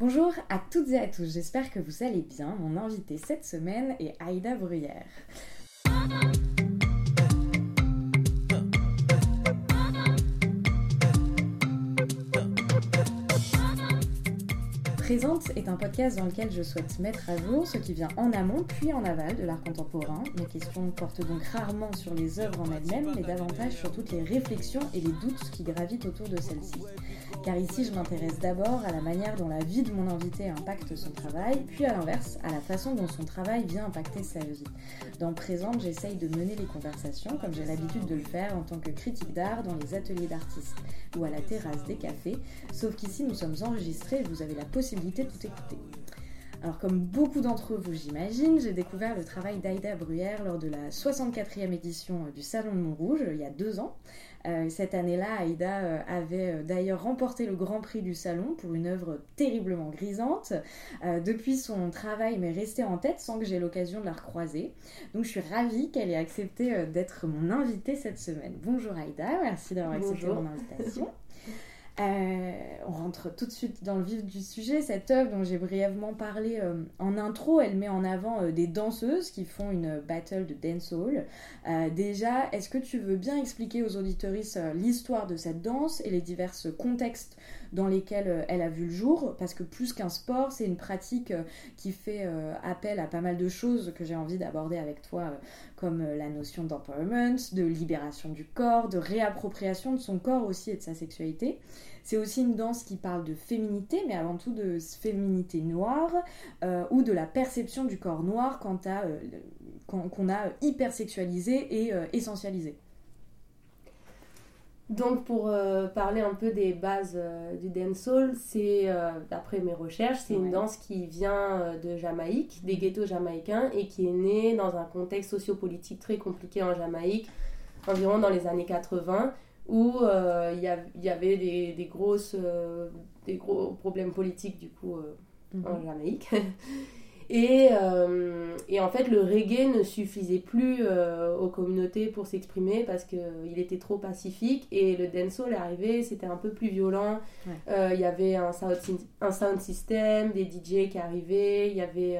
Bonjour à toutes et à tous, j'espère que vous allez bien. Mon invité cette semaine est Aïda Bruyère. Présente est un podcast dans lequel je souhaite mettre à jour ce qui vient en amont puis en aval de l'art contemporain. Mes questions portent donc rarement sur les œuvres en elles-mêmes, mais davantage sur toutes les réflexions et les doutes qui gravitent autour de celles-ci. Car ici, je m'intéresse d'abord à la manière dont la vie de mon invité impacte son travail, puis à l'inverse, à la façon dont son travail vient impacter sa vie. Dans Présente, j'essaye de mener les conversations comme j'ai l'habitude de le faire en tant que critique d'art dans les ateliers d'artistes ou à la terrasse des cafés, sauf qu'ici nous sommes enregistrés et vous avez la possibilité de tout écouter. Alors comme beaucoup d'entre vous j'imagine, j'ai découvert le travail d'Aïda Bruyère lors de la 64e édition du Salon de Montrouge il y a deux ans. Euh, cette année-là, Aïda euh, avait euh, d'ailleurs remporté le Grand Prix du Salon pour une œuvre terriblement grisante. depuis, son travail m'est resté en tête sans que j'ai l'occasion de la recroiser. Donc je suis ravie qu'elle ait accepté d'être mon invitée cette semaine. Bonjour Aïda, merci d'avoir accepté mon invitation. Euh, on rentre tout de suite dans le vif du sujet. Cette œuvre dont j'ai brièvement parlé euh, en intro, elle met en avant euh, des danseuses qui font une battle de dancehall. déjà, est-ce que tu veux bien expliquer aux auditoristes l'histoire de cette danse et les divers contextes dans lesquels elle a vu le jour? Parce que plus qu'un sport, c'est une pratique qui fait appel à pas mal de choses que j'ai envie d'aborder avec toi, comme la notion d'empowerment, de libération du corps, de réappropriation de son corps aussi et de sa sexualité. C'est aussi une danse qui parle de féminité, mais avant tout de féminité noire euh, ou de la perception du corps noir euh, qu'on a hyper sexualisé et euh, essentialisé. Donc pour parler un peu des bases du dancehall, c'est d'après mes recherches, c'est une danse qui vient de Jamaïque, des ghettos jamaïcains et qui est née dans un contexte sociopolitique très compliqué en Jamaïque, environ dans les années 80 où euh, il y, avait des, grosses, euh, des gros problèmes politiques du coup euh, mhm. en Jamaïque. Et, et, en fait, le reggae ne suffisait plus aux communautés pour s'exprimer parce qu'il était trop pacifique. Et le dancehall est arrivé, c'était un peu plus violent. Il y avait un sound, un sound system, des DJ qui arrivaient, il y avait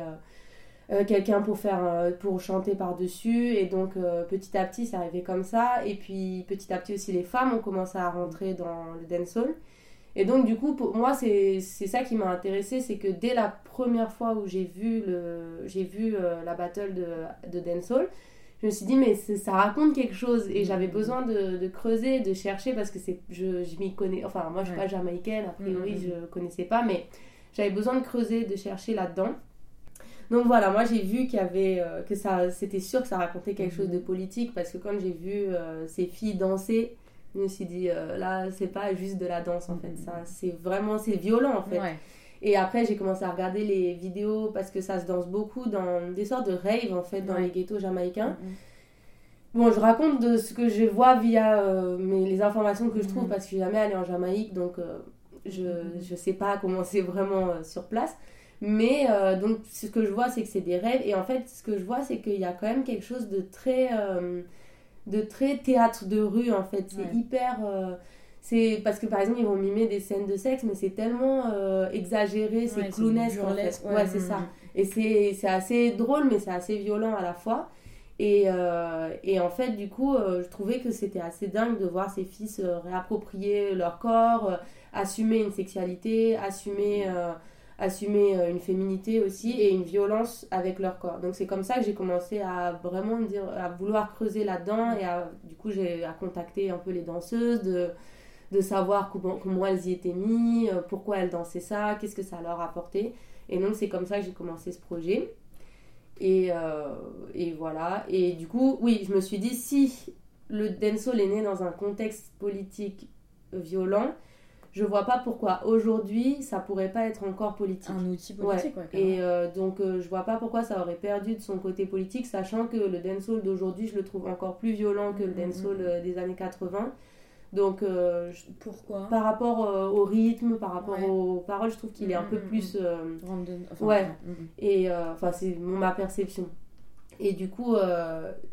euh, quelqu'un pour faire euh, pour chanter par dessus et donc euh, petit à petit ça arrivait comme ça. Et puis petit à petit aussi les femmes ont commencé à rentrer dans le dancehall. Et donc du coup pour moi c'est ça qui m'a intéressé c'est que dès la première fois où j'ai vu le j'ai vu la battle de, de dancehall je me suis dit mais ça raconte quelque chose. Et j'avais mm-hmm. besoin de, de, creuser de chercher parce que c'est je, je m'y connais enfin moi je suis pas jamaïcaine a priori mm-hmm. je connaissais pas mais j'avais besoin de creuser de chercher là dedans donc voilà, moi j'ai vu qu'il y avait euh, que ça, c'était sûr que ça racontait quelque chose de mhm. politique parce que quand j'ai vu euh, ces filles danser, je me suis dit euh, là c'est pas juste de la danse en fait, ça mhm. c'est vraiment c'est violent en fait. Et après j'ai commencé à regarder les vidéos parce que ça se danse beaucoup dans des sortes de rave en fait dans les ghettos jamaïcains. Mhm. Bon, je raconte de ce que je vois via mes, les informations que je trouve parce que je suis jamais allée en Jamaïque donc je ne sais pas comment c'est vraiment sur place. Mais euh, donc, ce que je vois, c'est que c'est des rêves. Et en fait, ce que je vois, c'est qu'il y a quand même quelque chose de très, euh, de très théâtre de rue, en fait. C'est hyper. Euh, c'est parce que par exemple, ils vont mimer des scènes de sexe, mais c'est tellement exagéré, c'est clownesque. En fait. Ouais, c'est ça. Et c'est assez drôle, mais c'est assez violent à la fois. Et, et, en fait, du coup, je trouvais que c'était assez dingue de voir ces filles se réapproprier leur corps, assumer une sexualité, assumer assumer euh, une féminité aussi et une violence avec leur corps. Donc c'est comme ça que j'ai commencé à vraiment dire, à vouloir creuser là-dedans et à, du coup j'ai à contacter un peu les danseuses de, de savoir comment, comment elles y étaient mises, euh, pourquoi elles dansaient ça, qu'est-ce que ça leur apportait. Et donc c'est comme ça que j'ai commencé ce projet. Et, euh, et, voilà. Et du coup, oui, je me suis dit, si le dancehall est né dans un contexte politique violent, je vois pas pourquoi aujourd'hui ça pourrait pas être encore politique. Un outil politique, ouais. et euh, donc euh, je vois pas pourquoi ça aurait perdu de son côté politique, sachant que le dancehall d'aujourd'hui je le trouve encore plus violent que le mm-hmm. dancehall euh, des années 80. Donc pourquoi? Par rapport au rythme, par rapport aux paroles, je trouve qu'il est un peu mm-hmm. plus. ouais. Mm-hmm. Et enfin c'est ma perception. Et du coup,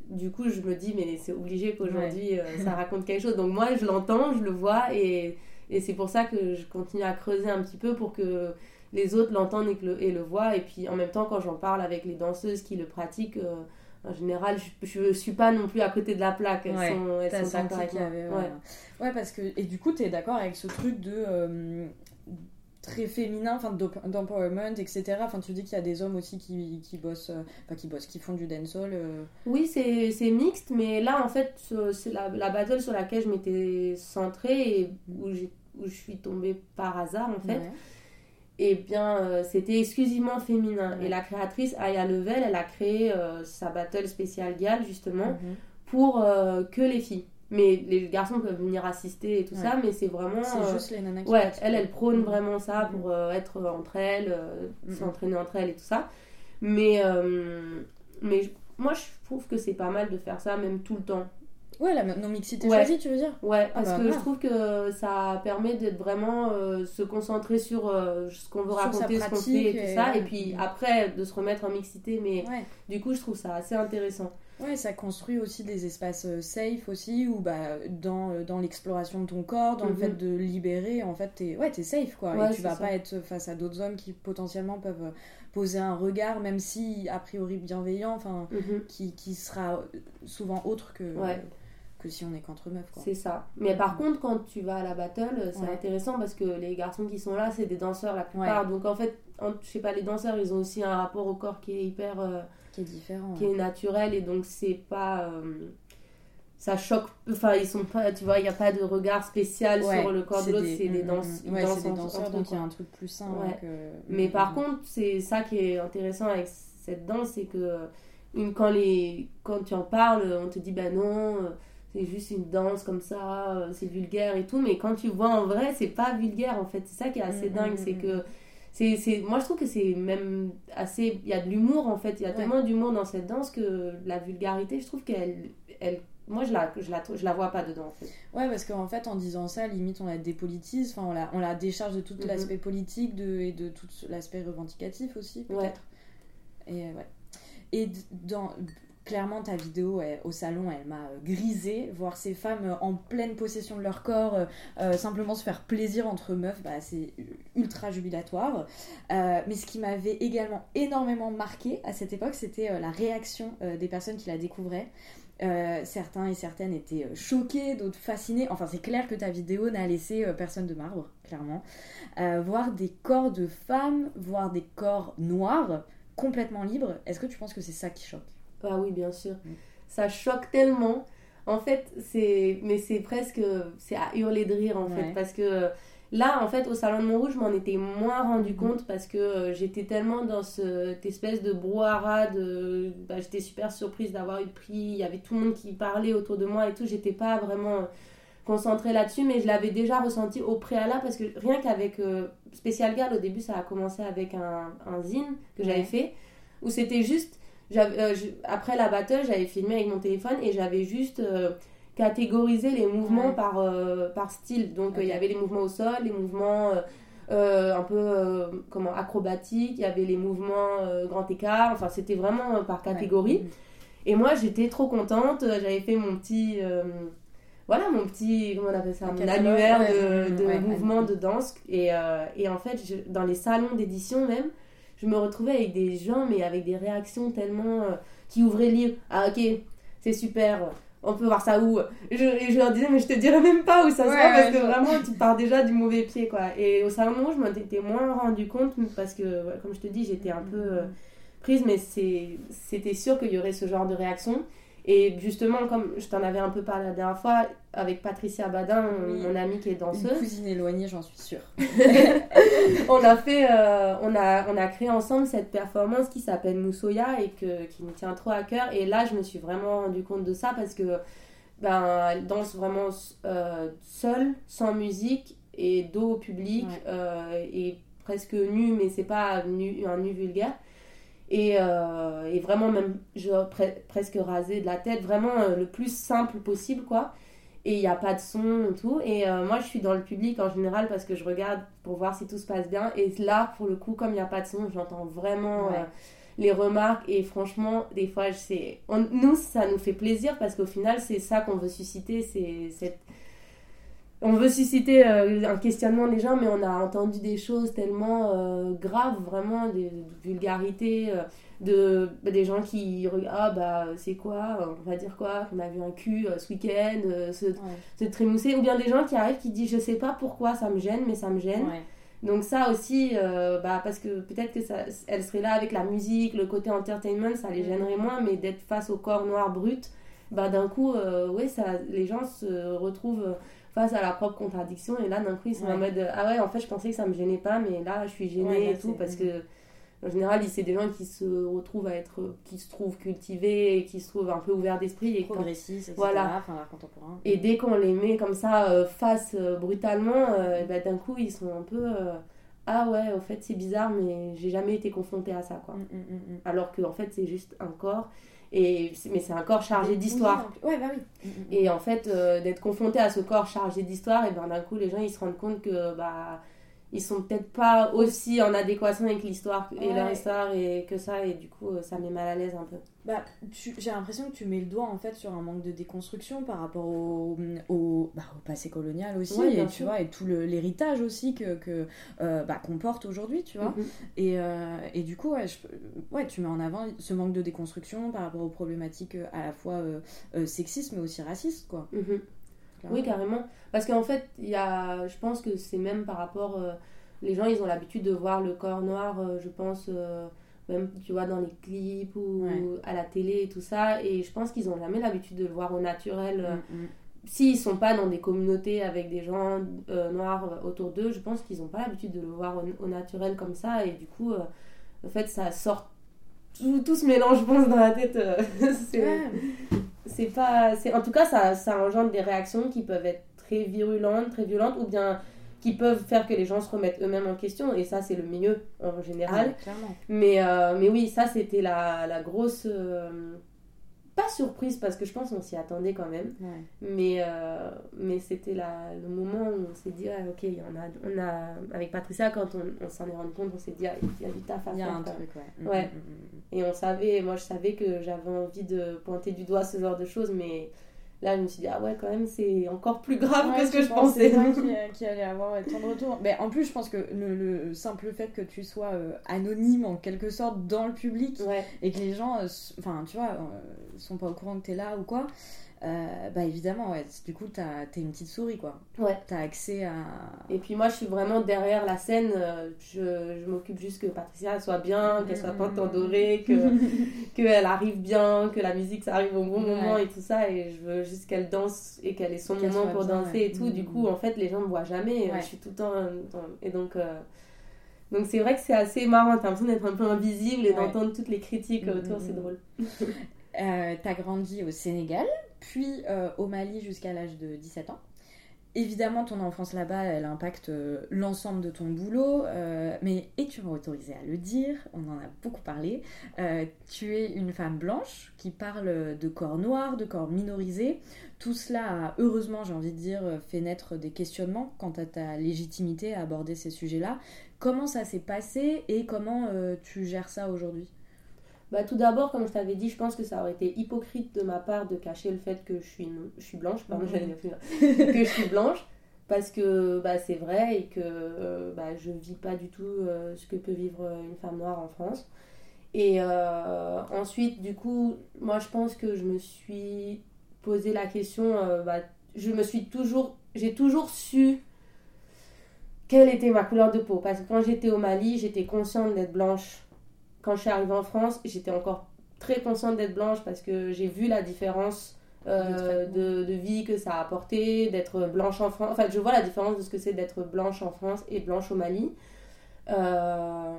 du coup, je me dis, mais c'est obligé qu'aujourd'hui, ça raconte quelque chose. Donc moi, je l'entends, je le vois, et et c'est pour ça que je continue à creuser un petit peu pour que les autres l'entendent et, le, et le voient. Et puis en même temps, quand j'en parle avec les danseuses qui le pratiquent, en général, je, ne suis pas non plus à côté de la plaque. Elles sont, elles sont d'accord avec ouais. ouais. parce que. Et du coup, tu es d'accord avec ce truc de. Très féminin, enfin d'empowerment, etc. Enfin, tu dis qu'il y a des hommes aussi qui, qui bossent, enfin qui bossent, qui font du dancehall. Oui, c'est mixte, mais là en fait, c'est la, la, battle sur laquelle je m'étais centrée et où, où je suis tombée par hasard en fait et eh bien euh, c'était exclusivement féminin. Et la créatrice Aya Level, elle a créé euh, sa battle spéciale Gal justement mhm. pour euh, que les filles. Mais les garçons peuvent venir assister et tout ça, mais c'est vraiment. C'est juste les nanas qui Ouais, elle, elle prône mhm. vraiment ça pour être entre elles, mhm. s'entraîner entre elles et tout ça. Mais, mais moi, je trouve que c'est pas mal de faire ça, même tout le temps. Ouais, la non-mixité choisie, tu veux dire Ouais, ah parce bah, que je trouve que ça permet d'être vraiment euh, se concentrer sur euh, ce qu'on veut raconter, ce qu'on fait et tout ça. Et puis après, de se remettre en mixité. Mais du coup, je trouve ça assez intéressant. Ouais, ça construit aussi des espaces euh, safe aussi, où bah, dans, dans l'exploration de ton corps, dans le fait mhm. de libérer, en fait, t'es ouais, es safe, quoi. et tu vas pas être face à d'autres hommes qui potentiellement peuvent poser un regard, même si a priori bienveillant, enfin, mhm. qui, qui sera souvent autre que que si on est qu'entre meufs. C'est ça. Mais par contre, quand tu vas à la battle, c'est intéressant parce que les garçons qui sont là, c'est des danseurs la plupart. Donc en fait, je sais pas, les danseurs, ils ont aussi un rapport au corps qui est hyper. Euh, qui est différent. Qui est naturel et donc c'est pas. Euh, ça choque. Enfin, ils sont pas. Tu vois, il n'y a pas de regard spécial sur le corps de l'autre. C'est des, danses, mm, mm. des danseurs, donc il y a un truc plus sain. Mais par contre, c'est ça qui est intéressant avec cette danse, c'est que une, quand, les, quand tu en parles, on te dit, bah non euh, c'est juste une danse comme ça, euh, c'est vulgaire et tout, mais quand tu vois en vrai, c'est pas vulgaire en fait. C'est ça qui est assez mm, dingue, mm, c'est mm, que. C'est moi je trouve que c'est même assez. Il y a de l'humour en fait, il y a tellement d'humour dans cette danse que la vulgarité, je trouve qu'elle. Elle, moi je la, je, la, je la vois pas dedans en fait. Ouais, parce qu'en fait en disant ça, limite on la dépolitise, enfin on la, on la décharge de tout mm-hmm. l'aspect politique de, et de tout l'aspect revendicatif aussi, peut-être. Et euh, ouais. Et dans, clairement ta vidéo au salon elle m'a euh, grisé voir ces femmes euh, en pleine possession de leur corps euh, simplement se faire plaisir entre meufs bah, c'est ultra jubilatoire mais ce qui m'avait également énormément marqué à cette époque c'était la réaction des personnes qui la découvraient certains et certaines étaient choqués, d'autres fascinés. Enfin, c'est clair que ta vidéo n'a laissé personne de marbre, clairement. voir des corps de femmes, voir des corps noirs complètement libres, est-ce que tu penses que c'est ça qui choque? Ah oui, bien sûr. Ça choque tellement. En fait, c'est. Mais c'est presque. C'est à hurler de rire, en fait. Parce que là, en fait, au Salon de Montrouge, je m'en étais moins rendu mm. compte parce que euh, j'étais tellement dans cette espèce de brouhaha. De... Bah, j'étais super surprise d'avoir eu le prix. Il y avait tout le monde qui parlait autour de moi et tout. J'étais pas vraiment concentrée là-dessus, mais je l'avais déjà ressenti au préalable parce que rien qu'avec euh, Special Girl, au début, ça a commencé avec un, un zine que j'avais fait où c'était juste euh, après la battle, j'avais filmé avec mon téléphone et j'avais juste euh, catégorisé les mouvements par, euh, par style. Donc il y avait les mouvements au sol, les mouvements un peu comment acrobatiques, il y avait les mouvements grand écart. Enfin, c'était vraiment par catégorie. Et moi, j'étais trop contente. J'avais fait mon petit voilà mon petit comment on appelle ça un annuaire de, de mouvements de danse et, et en fait dans les salons d'édition même je me retrouvais avec des gens, mais avec des réactions tellement. Euh, qui ouvraient le livre. Ah, ok, c'est super. On peut voir ça où? Je, Et je leur disais, mais je te dirais même pas où ça se voit parce que vraiment, tu pars déjà du mauvais pied, quoi. Et au salon, je m'en étais moins rendu compte parce que, comme je te dis, j'étais un peu euh, prise, mais c'était sûr qu'il y aurait ce genre de réaction. Et justement, comme je t'en avais un peu parlé la dernière fois, avec Patricia Badin, mon amie qui est danseuse. Une cousine éloignée, j'en suis sûre. on, a fait, euh, on, a, on a créé ensemble cette performance qui s'appelle Moussoya et que, qui me tient trop à cœur. Et là, je me suis vraiment rendu compte de ça parce que ben, elle danse vraiment euh, seule, sans musique et dos au public euh, et presque nue, mais c'est pas nu, un nu vulgaire. Euh, et, vraiment même genre, presque rasé de la tête, vraiment euh, le plus simple possible quoi. Et il n'y a pas de son et tout. Et euh, moi je suis dans le public en général parce que je regarde pour voir si tout se passe bien. Et là pour le coup comme il n'y a pas de son, j'entends vraiment les remarques. Et franchement des fois c'est... nous ça nous fait plaisir parce qu'au final c'est ça qu'on veut susciter, c'est cette on veut susciter euh, un questionnement des gens, mais on a entendu des choses tellement euh, graves, vraiment, des, vulgarités, euh, de, bah, des gens qui regardent, ah bah c'est quoi, on va dire quoi, on a vu un cul ce week-end, se, se, trémousser, ou bien des gens qui arrivent qui disent je sais pas pourquoi ça me gêne, mais ça me gêne. Donc ça aussi, bah, parce que peut-être que ça, elle serait là avec la musique, le côté entertainment, ça les gênerait moins, mais d'être face au corps noir brut, bah d'un coup, ouais, ça, les gens se retrouvent face à la propre contradiction. Et là, d'un coup, ils sont en mode Ah ouais, en fait, je pensais que ça me gênait pas, mais là, je suis gênée et tout. Parce que, en général, c'est des gens qui se retrouvent à être. qui se trouvent cultivés et qui se trouvent un peu ouverts d'esprit. et Progressistes, Voilà. Enfin, contemporain. Et dès qu'on les met comme ça euh, face euh, brutalement, euh, bah, d'un coup, ils sont un peu. ah ouais, en fait, c'est bizarre, mais j'ai jamais été confrontée à ça, quoi. Mm, mm, mm, Alors que, en fait, c'est juste un corps et, mais c'est un corps chargé d'histoire. Ouais, bah oui. Et en fait, euh, d'être confronté à ce corps chargé d'histoire, et ben d'un coup, les gens ils se rendent compte que bah ils sont peut-être pas aussi en adéquation avec l'histoire et leur histoire et que ça et du coup ça met mal à l'aise un peu. Bah j'ai l'impression que tu mets le doigt en fait sur un manque de déconstruction par rapport au, au, bah, au passé colonial aussi et tu vois et tout l'héritage aussi que, que euh, bah, qu'on porte aujourd'hui tu vois. Mm-hmm. et, euh, et, du coup ouais, ouais, tu mets en avant ce manque de déconstruction par rapport aux problématiques euh, à la fois sexistes mais aussi racistes quoi. Mm-hmm. Oui, carrément. Parce qu'en fait, il y a, je pense que c'est même par rapport. Euh, les gens, ils ont l'habitude de voir le corps noir, euh, je pense, euh, même, tu vois, dans les clips ou à la télé et tout ça. Et je pense qu'ils n'ont jamais l'habitude de le voir au naturel. Mm, mm. S'ils sont pas dans des communautés avec des gens noirs autour d'eux, je pense qu'ils n'ont pas l'habitude de le voir au, naturel comme ça. Et du coup, en fait, ça sort. Tout, tout, se mélange, je pense, dans la tête. c'est pas en tout cas ça, ça engendre des réactions qui peuvent être très virulentes très violentes ou bien qui peuvent faire que les gens se remettent eux-mêmes en question et ça c'est le mieux en général ah, mais euh, mais oui ça c'était la, la grosse euh, pas surprise parce que je pense qu'on s'y attendait quand même. Mais euh, mais c'était le moment où on s'est dit ah, ok on a on a avec Patricia quand on, on s'en est rendu compte on s'est dit ah, il y a du taf à faire un truc, ouais, ouais. Mm, mm, mm, et on savait moi je savais que j'avais envie de pointer du doigt ce genre de choses mais Là, je me suis dit, ah ouais, quand même, c'est encore plus grave que ce que je pensais. qu'il allait avoir tant de retour. Mais en plus, je pense que le, simple fait que tu sois euh, anonyme, en quelque sorte, dans le public, et que les gens, euh, enfin, tu vois, euh, sont pas au courant que tu es là ou quoi, euh, bah évidemment, ouais. Du coup, t'es une petite souris, quoi. Ouais. T'as accès à. Et puis moi, je suis vraiment derrière la scène. Euh, je, je m'occupe juste que Patricia soit bien, qu'elle soit pas dorée, que qu'elle arrive bien, que la musique ça arrive au bon moment et tout ça. Et je veux juste qu'elle danse et qu'elle ait son moment pour danser et tout. Du coup, en fait, les gens ne me voient jamais. Je suis tout le temps. Et donc. Euh, donc c'est vrai que c'est assez marrant, t'as l'impression d'être un peu invisible et d'entendre toutes les critiques mm, autour, mm, c'est mm. drôle. t'as grandi au Sénégal, puis euh, au Mali jusqu'à l'âge de 17 ans. Évidemment, ton enfance là-bas, elle impacte euh, l'ensemble de ton boulot, euh, mais, et tu m'as autorisé à le dire, on en a beaucoup parlé, tu es une femme blanche qui parle de corps noirs, de corps minorisés. Tout cela a, heureusement, j'ai envie de dire, fait naître des questionnements quant à ta légitimité à aborder ces sujets-là. Comment ça s'est passé et comment tu gères ça aujourd'hui? Bah, tout d'abord, comme je t'avais dit, je pense que ça aurait été hypocrite de ma part de cacher le fait que je suis, je suis blanche, pardon, mhm. que je suis blanche, parce que bah, c'est vrai et que euh, bah, je vis pas du tout euh, ce que peut vivre une femme noire en France. Et euh, ensuite, du coup, moi je pense que je me suis posé la question, bah, je me suis toujours, j'ai toujours su quelle était ma couleur de peau, parce que quand j'étais au Mali, j'étais consciente d'être blanche quand je suis arrivée en France, j'étais encore très consciente d'être blanche parce que j'ai vu la différence euh, de, vie que ça a apporté, d'être blanche en France. Enfin, je vois la différence de ce que c'est d'être blanche en France et blanche au Mali. Euh,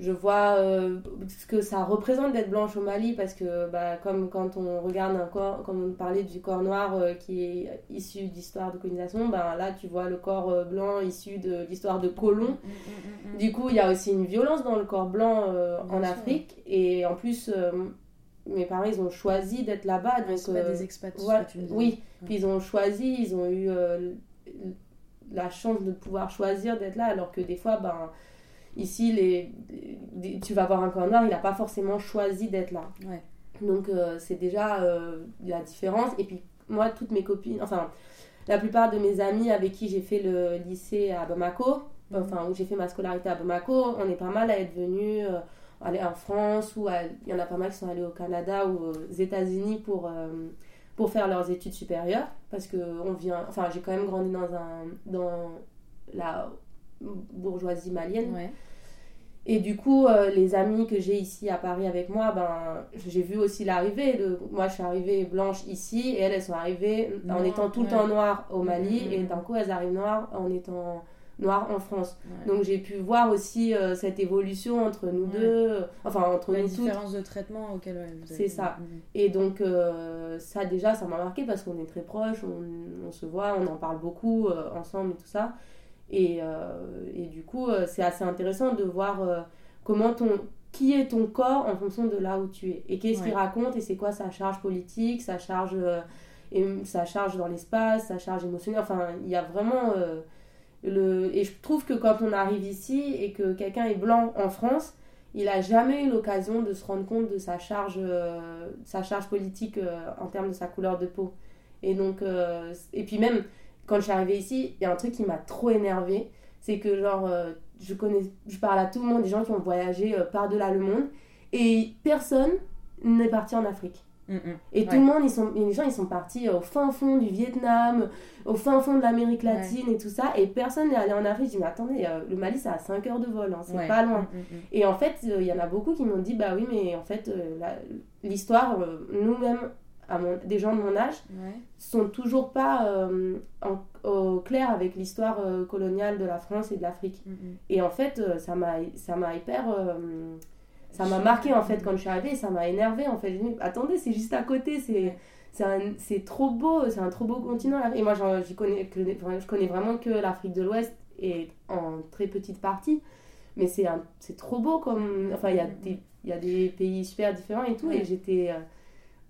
je vois euh, ce que ça représente d'être blanche au Mali parce que bah, comme quand on regarde un corps, comme on parlait du corps noir euh, qui est issu d'histoire de colonisation, ben là tu vois le corps euh, blanc issu de l'histoire de colons. Mm, mm, mm, du coup il y a aussi une violence dans le corps blanc en Afrique et en plus mes parents ils ont choisi d'être là-bas. donc pas des expats. oui, puis ils ont choisi, ils ont eu la chance de pouvoir choisir d'être là alors que des fois ben Ici, les, tu vas voir un corps noir, il n'a pas forcément choisi d'être là. Donc, euh, c'est déjà euh, la différence. Et puis, moi, toutes mes copines, enfin, la plupart de mes amis avec qui j'ai fait le lycée à Bamako, Mhm. enfin où j'ai fait ma scolarité à Bamako, on est pas mal à être venus euh, aller en France ou il y en a pas mal qui sont allés au Canada ou aux États-Unis pour pour faire leurs études supérieures parce que on vient enfin j'ai quand même grandi dans un dans la bourgeoisie malienne Ouais. et du coup, euh, les amis que j'ai ici à Paris avec moi, ben, j'ai vu aussi l'arrivée. De... Moi, je suis arrivée blanche ici et elles, elles sont arrivées en étant tout le ouais. temps noires au Mali et d'un coup, elles arrivent noires en étant noires en France. Ouais. Donc, j'ai pu voir aussi euh, cette évolution entre nous Ouais. deux, enfin, entre la nous toutes. différence de traitement auquel vous avez- C'est ça. Mhm. Et donc, euh, ça déjà, ça m'a marqué parce qu'on est très proches, on, on se voit, on en parle beaucoup ensemble et tout ça. Et, euh, et du coup, euh, c'est assez intéressant de voir euh, comment ton. qui est ton corps en fonction de là où tu es. Et qu'est-ce qu'il raconte et c'est quoi sa charge politique, sa charge, euh, et, sa charge dans l'espace, sa charge émotionnelle. Enfin, il y a vraiment. euh, le... Et je trouve que quand on arrive ici et que quelqu'un est blanc en France, il a jamais eu l'occasion de se rendre compte de sa charge, euh, sa charge politique en termes de sa couleur de peau. Et donc, et puis même quand je suis arrivée ici, il y a un truc qui m'a trop énervée, c'est que genre euh, je connais, je parle à tout le monde, des gens qui ont voyagé euh, par-delà le monde, et personne n'est parti en Afrique. Mhm. Et Ouais. tout le monde, ils sont, les gens, ils sont partis au fin fond du Vietnam, au fin fond de l'Amérique latine et tout ça, et personne n'est allé en Afrique. Je dis, mais attendez, euh, le Mali, c'est à 5 heures de vol, hein, c'est Ouais. pas loin. Mhm. Et en fait, euh, il y en a beaucoup qui m'ont dit, bah oui, mais en fait, euh, l'histoire, euh, nous-mêmes, à mon- des gens de mon âge, Ouais. sont toujours pas euh, en- au clair avec l'histoire euh, coloniale de la France et de l'Afrique. Mhm. Et en fait, euh, ça m'a ça m'a hyper... euh, ça m'a marqué en fait quand je suis arrivée, ça m'a énervé en fait. Dis, attendez, c'est juste à côté, c'est c'est trop beau, c'est un trop beau continent. Et moi, j'y connais, je connais vraiment que l'Afrique de l'Ouest et en très petite partie. Mais c'est un- c'est trop beau comme. Enfin, il y, a des- il y a des pays super différents et tout. Et j'étais.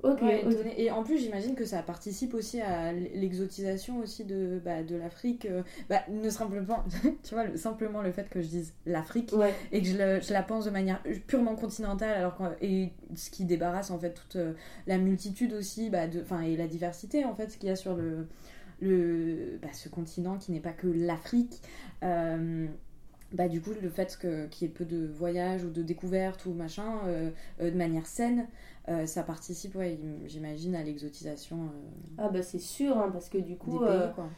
Ok, Ouais, ok. étonné. Et en plus, j'imagine que ça participe aussi à l'exotisation aussi de, bah, de l'Afrique. euh, Bah, ne simplement, tu vois, le- simplement le fait que je dise l'Afrique Ouais, et que je, le- je la pense de manière purement continentale, alors et ce qui débarrasse en fait toute euh, la multitude aussi, bah, de, enfin, et la diversité en fait, ce qu'il y a sur le, le, bah, ce continent qui n'est pas que l'Afrique. Euh, bah, du coup, le fait que- qu'il y ait peu de voyages ou de découvertes ou machin, euh, euh, de manière saine, euh, ça participe, ouais, j'imagine, à l'exotisation ah bah c'est sûr, hein, parce que du des coup. pays, quoi.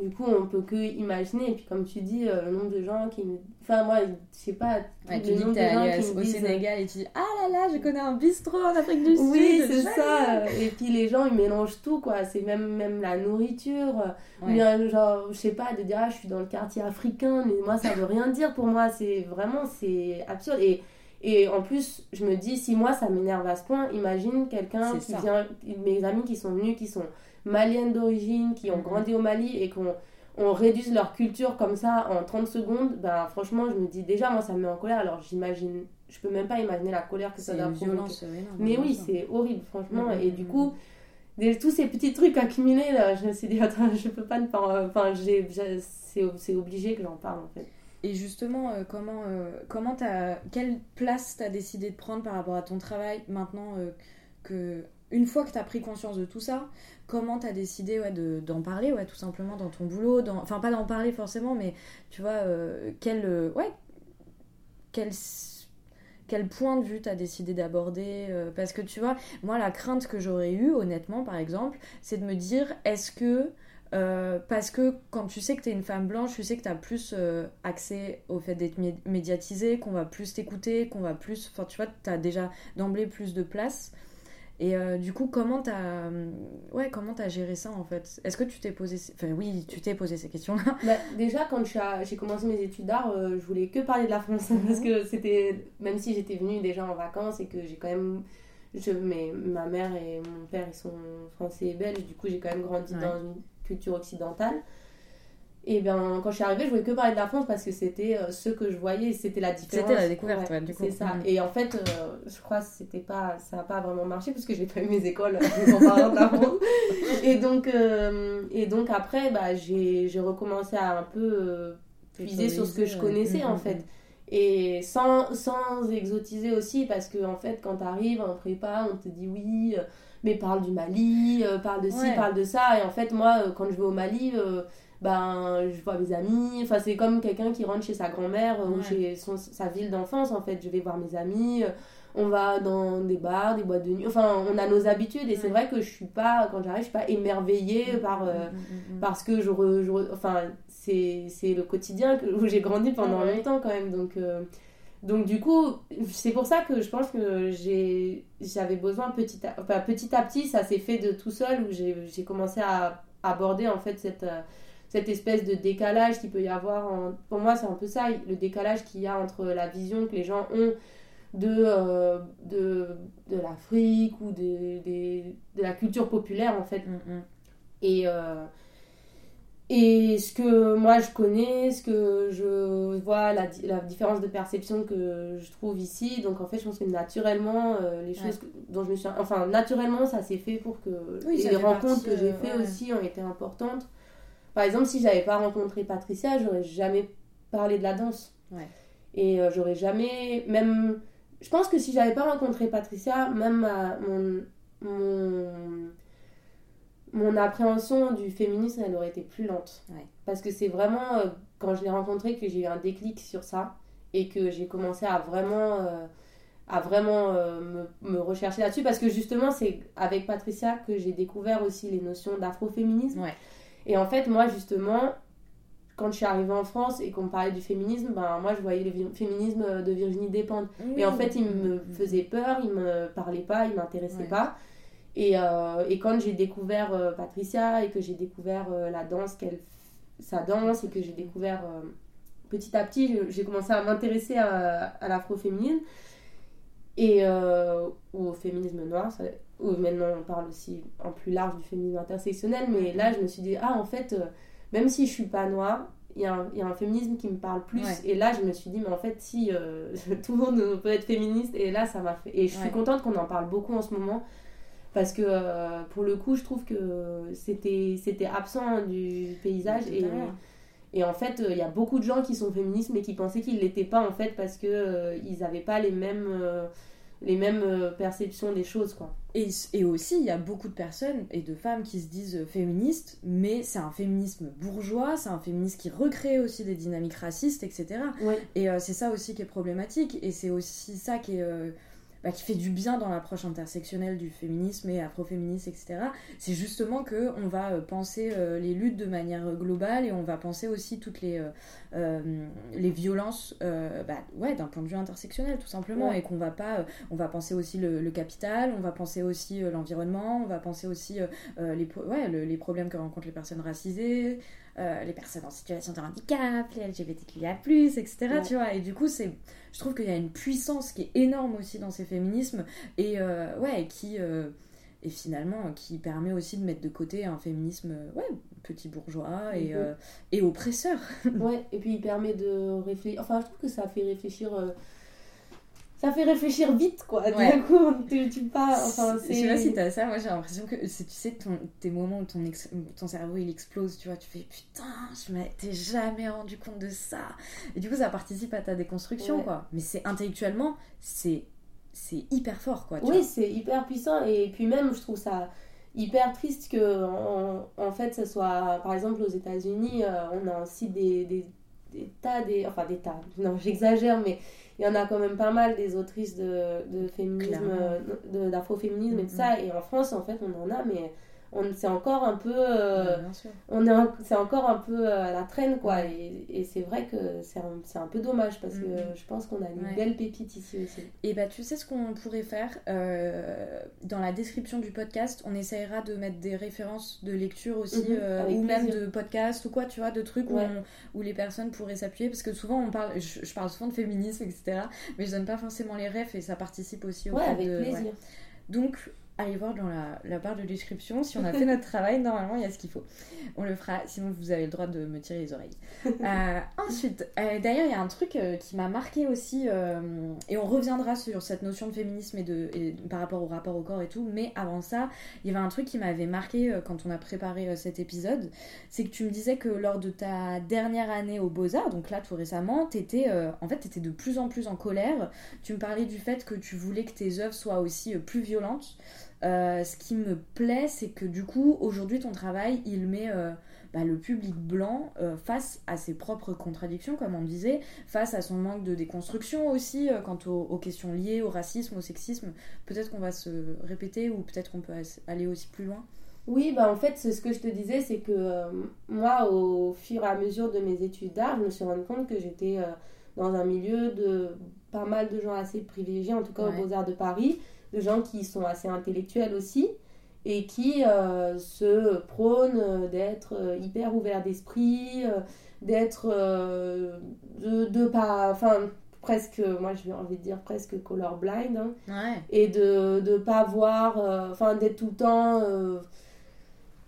Du coup, on peut que imaginer. Et puis, comme tu dis, euh, le nombre de gens qui me. Enfin, moi, je sais pas. Ouais, tu dis que t'es allé me au disent, euh, Sénégal et tu dis Ah là là, je connais un bistrot en Afrique du Sud. Oui, c'est ça. Et puis les gens, ils mélangent tout, quoi. C'est même, même la nourriture. Ou Ouais. bien, genre, je sais pas, de dire, ah, je suis dans le quartier africain, mais moi, ça veut rien dire pour moi. C'est vraiment, c'est absurde. Et, et en plus, je me dis, si moi, ça m'énerve à ce point, imagine quelqu'un qui ça. vient, mes amis qui sont venus, qui sont maliennes d'origine, qui ont grandi au Mali et qu'on on réduise leur culture comme ça en 30 secondes, ben franchement, je me dis, déjà, moi, ça me met en colère. Alors, j'imagine, je peux même pas imaginer la colère que ça doit provoquer. énorme. Mais oui, c'est horrible, franchement. Mhm, Et du mhm. coup, des- tous ces petits trucs accumulés, là, je me suis dit, attends, je peux pas ne pas. Enfin, c'est obligé que j'en parle, en fait. Et justement, euh, comment, euh, comment t'as, quelle place t'as décidé de prendre par rapport à ton travail maintenant euh, que une fois que t'as pris conscience de tout ça, comment t'as décidé ouais, de, d'en parler, ouais, tout simplement dans ton boulot, dans, enfin pas d'en parler forcément, mais tu vois euh, quel, euh, quel point de vue t'as décidé d'aborder euh, Parce que tu vois, moi la crainte que j'aurais eue, honnêtement, par exemple, c'est de me dire est-ce que parce que quand tu sais que t'es une femme blanche, tu sais que t'as plus euh, accès au fait d'être mé- médiatisée, qu'on va plus t'écouter, qu'on va plus. Enfin, tu vois, t'as déjà d'emblée plus de place. Et euh, du coup, comment t'as, euh, ouais, comment t'as géré ça en fait? Est-ce que tu t'es posé, ces- enfin oui, tu t'es posé ces questions-là. Bah, déjà, quand j'ai commencé mes études d'art, euh, je voulais que parler de la France. Parce que c'était. Même si j'étais venue déjà en vacances et que j'ai quand même. Je, mais ma mère et mon père, ils sont français et belges. Du coup, j'ai quand même grandi Ouais. dans une culture occidentale. Et bien, quand je suis arrivée, je voulais que parler de la France parce que c'était euh, ce que je voyais, c'était la différence. C'était la découverte, ouais, du coup. C'est ça. Mhm. Et en fait, euh, je crois que c'était pas, ça n'a pas vraiment marché parce que j'ai pas eu mes écoles en parlant de la France. Et donc, euh, et donc après, bah, j'ai j'ai recommencé à un peu euh, puiser sur ce que je connaissais en Mhm. fait. Et sans, sans exotiser aussi, parce que en fait, quand tu arrives en prépa, on te dit oui, euh, mais parle du Mali, parle de ci, parle de ça. Et en fait, moi, quand je vais au Mali, ben, je vois mes amis. Enfin, c'est comme quelqu'un qui rentre chez sa grand-mère ou chez sa ville d'enfance, en fait. Je vais voir mes amis on va dans des bars, des boîtes de nuit. Enfin, on a nos habitudes et c'est vrai que je suis pas, quand j'arrive, je suis pas émerveillée mm, par, euh, mm, mm, parce que je, enfin, c'est le quotidien où j'ai grandi pendant longtemps quand même. Donc, euh, donc du coup, c'est pour ça que je pense que j'avais besoin petit à, enfin, petit à petit, ça s'est fait de tout seul où j'ai commencé à aborder en fait cette euh, cette espèce de décalage qu'il peut y avoir. Pour moi, c'est un peu ça, le décalage qu'il y a entre la vision que les gens ont de, euh, de, de l'Afrique ou de, de, la culture populaire en fait. Mm, mm. Et, euh, et ce que moi je connais, ce que je vois, la, la, différence de perception que je trouve ici, donc en fait je pense que naturellement, euh, les choses dont je me suis... Enfin, naturellement ça s'est fait pour que les rencontres que j'ai fait aussi ont été importantes. Par exemple, si j'avais pas rencontré Patricia, j'aurais jamais parlé de la danse. Et j'aurais jamais, même je pense que si j'avais pas rencontré Patricia, même mon, mon, mon, appréhension du féminisme, elle aurait été plus lente. Parce que c'est vraiment euh, quand je l'ai rencontré que j'ai eu un déclic sur ça et que j'ai commencé à vraiment, euh, à vraiment euh, me, me, rechercher là-dessus. Parce que justement, c'est avec Patricia que j'ai découvert aussi les notions d'afroféminisme. Et en fait, moi, justement, quand je suis arrivée en France et qu'on parlait du féminisme, ben, moi je voyais le féminisme de Virginie Despentes. Et en fait, il me faisait peur, il me parlait pas, il m'intéressait pas. Et, euh, et, quand j'ai découvert euh, Patricia et que j'ai découvert euh, la danse, qu'elle, sa danse, et que j'ai découvert petit à petit, j'ai commencé à m'intéresser à, à l'afroféminisme et au féminisme noir. Ça, maintenant, on parle aussi en plus large du féminisme intersectionnel, mais là, je me suis dit, ah, en fait même si je suis pas noire, il y, a un, y, a un féminisme qui me parle plus. Et là, je me suis dit, mais en fait, si euh, tout le monde peut être féministe, et là, ça m'a fait. Et je suis contente qu'on en parle beaucoup en ce moment. Parce que euh, pour le coup, je trouve que c'était absent du paysage. Et, et en fait, il y a beaucoup de gens qui sont féministes, mais qui pensaient qu'ils ne l'étaient pas, en fait, parce qu'ils euh, n'avaient pas les mêmes les mêmes euh, perceptions des choses quoi. Et, et, aussi il y a beaucoup de personnes et de femmes qui se disent féministes mais c'est un féminisme bourgeois, c'est un féminisme qui recrée aussi des dynamiques racistes etc. Et euh, c'est ça aussi qui est problématique et c'est aussi ça qui est euh, bah, qui fait du bien dans l'approche intersectionnelle du féminisme et afroféminisme, etc. C'est justement que on va euh, penser euh, les luttes de manière globale et on va penser aussi toutes les, euh, les violences bah, ouais, d'un point de vue intersectionnel tout simplement et qu'on va pas on va penser aussi le, capital on va penser aussi l'environnement on va penser aussi les, ouais, les problèmes que rencontrent les personnes racisées les personnes en situation de handicap, les LGBTQIA+, etc. Tu vois, et du coup, c'est, je trouve qu'il y a une puissance qui est énorme aussi dans ces féminismes et euh, ouais, qui euh, et finalement qui permet aussi de mettre de côté un féminisme ouais petit bourgeois et, mhm. et oppresseur. ouais, et puis il permet de réfléchir. Enfin, je trouve que ça fait réfléchir ça fait réfléchir vite quoi. D'un coup tu, tu pas enfin je sais pas si t'as ça moi j'ai l'impression que tu sais ton, tes moments où ton, ton cerveau il explose tu vois tu fais putain je m'étais jamais rendu compte de ça. Et du coup ça participe à ta déconstruction quoi. Mais c'est intellectuellement c'est c'est hyper fort quoi oui c'est hyper puissant. Et puis même je trouve ça hyper triste que en, fait ça soit par exemple aux États-Unis euh, on a aussi des, des, des tas des enfin des tas. Non j'exagère mais il y en a quand même pas mal des autrices de, de féminisme, d'afroféminisme et tout ça. Et en France, en fait, on en a, mais c'est encore un peu euh, on est c'est encore un peu euh, à la traîne quoi. Et, et c'est vrai que c'est un, un, peu dommage parce que mm-hmm. je pense qu'on a une belle pépite ici aussi. Et bah tu sais ce qu'on pourrait faire euh, dans la description du podcast on essayera de mettre des références de lecture aussi mm-hmm. ou même de podcast ou quoi tu vois de trucs où, où, les personnes pourraient s'appuyer. Parce que souvent on parle je, parle souvent de féminisme etc mais je donne pas forcément les refs et ça participe aussi au ouais, avec plaisir. Donc allez voir dans la, barre de description. Si on a fait notre travail, normalement, il y a ce qu'il faut. On le fera, sinon vous avez le droit de me tirer les oreilles. Euh, ensuite, euh, d'ailleurs, il y a un truc euh, qui m'a marqué aussi, et on reviendra sur cette notion de féminisme et, de, par rapport au rapport au corps et tout, mais avant ça, il y avait un truc qui m'avait marqué quand on a préparé cet épisode, c'est que tu me disais que lors de ta dernière année au Beaux-Arts, donc là tout récemment, t'étais, en fait, étais de plus en plus en colère. Tu me parlais du fait que tu voulais que tes œuvres soient aussi plus violentes. Ce qui me plaît, c'est que du coup, aujourd'hui, ton travail, il met bah, le public blanc face à ses propres contradictions, comme on disait, face à son manque de déconstruction aussi, quant aux, aux, questions liées au racisme, au sexisme. Peut-être qu'on va se répéter ou peut-être qu'on peut aller aussi plus loin. Oui, bah en fait, ce que je te disais, c'est que euh, moi, au fur et à mesure de mes études d'art, je me suis rendu compte que j'étais euh, dans un milieu de pas mal de gens assez privilégiés, en tout cas aux Beaux-Arts de Paris, de gens qui sont assez intellectuels aussi et qui euh, se prônent d'être hyper ouverts d'esprit, d'être de, de pas. Enfin, presque, moi je vais envie de dire presque colorblind, hein, et de ne pas voir, enfin d'être tout le temps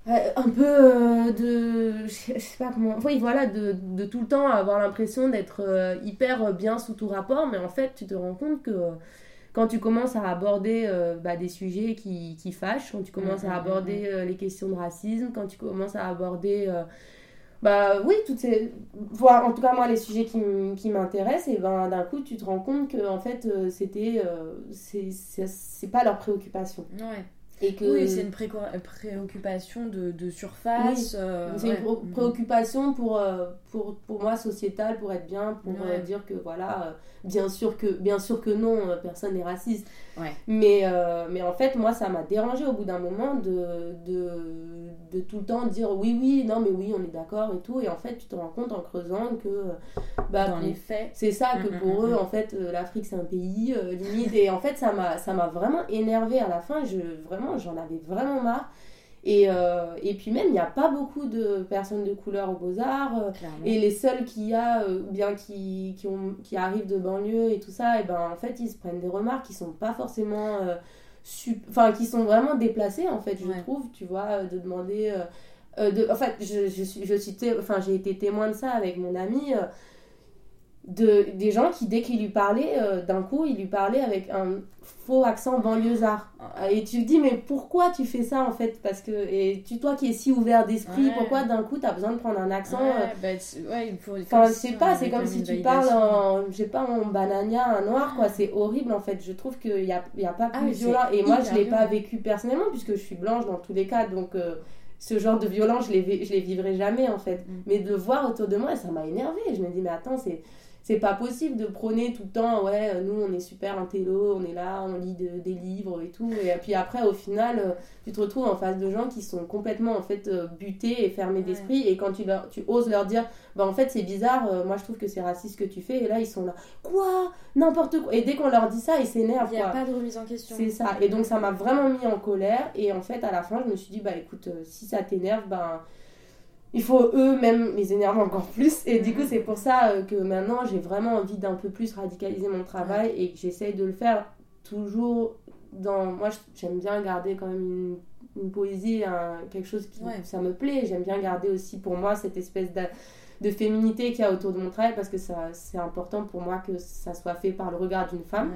un peu euh, de je sais pas comment oui voilà de, de tout le temps avoir l'impression d'être euh, hyper bien sous tout rapport mais en fait tu te rends compte que quand tu commences à aborder euh, bah, des sujets qui, qui, fâchent quand tu commences à mm, mm, aborder mm, les questions de racisme quand tu commences à aborder bah oui toutes ces en tout cas moi les sujets qui, m'intéressent et ben d'un coup tu te rends compte que en fait c'était c'est pas leur préoccupation. Ouais. Oui, c'est une préoccupation de, de surface. Euh, c'est une préoccupation pour, euh, pour, pour moi sociétale, pour être bien, pour euh, dire que voilà, bien, sûr que, bien sûr que non, personne n'est raciste. Mais, mais en fait, moi, ça m'a dérangé au bout d'un moment de, de, de, tout le temps dire oui, oui, non, mais oui, on est d'accord et tout. Et en fait, tu te rends compte en creusant que. Bah, Dans les faits. C'est ça, que mm, pour mm, eux, mm, en fait, l'Afrique, c'est un pays limite. Et en fait, ça m'a vraiment énervé à la fin. Je, vraiment, j'en avais vraiment marre. Et, euh, et puis même, il n'y a pas beaucoup de personnes de couleur aux beaux-arts. Euh, et les seuls qu'il y a, euh, bien qui, qui, ont, qui arrivent de banlieue et tout ça, et ben en fait, ils se prennent des remarques qui sont pas forcément... Enfin, qui sont vraiment déplacées, en fait, je trouve, tu vois, de demander... de, en fait, je, je, suis, je suis enfin, j'ai été témoin de ça avec mon ami de, des gens qui, dès qu'il lui parlait, euh, d'un coup, il lui parlait avec un faux accent banlieusard. Ah. Et tu te dis, mais pourquoi tu fais ça en fait? Parce que, et tu, toi qui es si ouvert d'esprit, pourquoi d'un coup tu as besoin de prendre un accent ouais, euh, bah, ouais. Enfin, je sais pas, c'est comme si tu parles en, je sais pas, en banania, un noir, quoi. C'est horrible en fait. Je trouve qu'il n'y a, y a pas ah, plus violent. Et moi, je l'ai pas vécu personnellement, puisque je suis blanche dans tous les cas, donc. Euh, ce genre de violence, je les, je les vivrai jamais en fait. Mm. Mais de le voir autour de moi, ça m'a énervé. Je me dis, mais attends, c'est c'est pas possible de prôner tout le temps, ouais, nous on est super intello, on est là, on lit des livres et tout. Et puis après, au final, euh, tu te retrouves en face de gens qui sont complètement en fait euh, butés et fermés d'esprit. Et quand tu, leur, tu oses leur dire, bah en fait c'est bizarre, euh, moi je trouve que c'est raciste ce que tu fais, et là ils sont là, quoi? N'importe quoi. Et dès qu'on leur dit ça, ils s'énervent. Il n'y a pas de remise en question. C'est ça. Et donc ça m'a vraiment mis en colère. Et en fait, à la fin, je me suis dit, bah écoute, si ça t'énerve, ben il faut eux-mêmes les énerver encore plus. Et du coup, c'est pour ça euh, que maintenant, j'ai vraiment envie d'un peu plus radicaliser mon travail et que j'essaye de le faire toujours dans. Moi, j'aime bien garder quand même une, poésie, quelque chose qui ça me plaît. J'aime bien garder aussi pour moi cette espèce de, de féminité qu'il y a autour de mon travail parce que c'est important pour moi que ça soit fait par le regard d'une femme.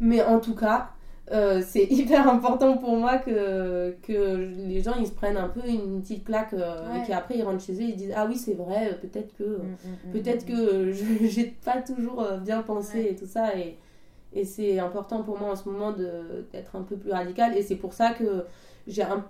Mais en tout cas, euh, c'est hyper important pour moi que, que les gens ils se prennent un peu une petite claque euh, et qu'après ils rentrent chez eux ils disent ah oui c'est vrai peut-être que mm, mm, mm, peut-être que je j'ai pas toujours euh, bien pensé et tout ça et, et c'est important pour moi en ce moment d'être un peu plus radical et c'est pour ça que j'ai un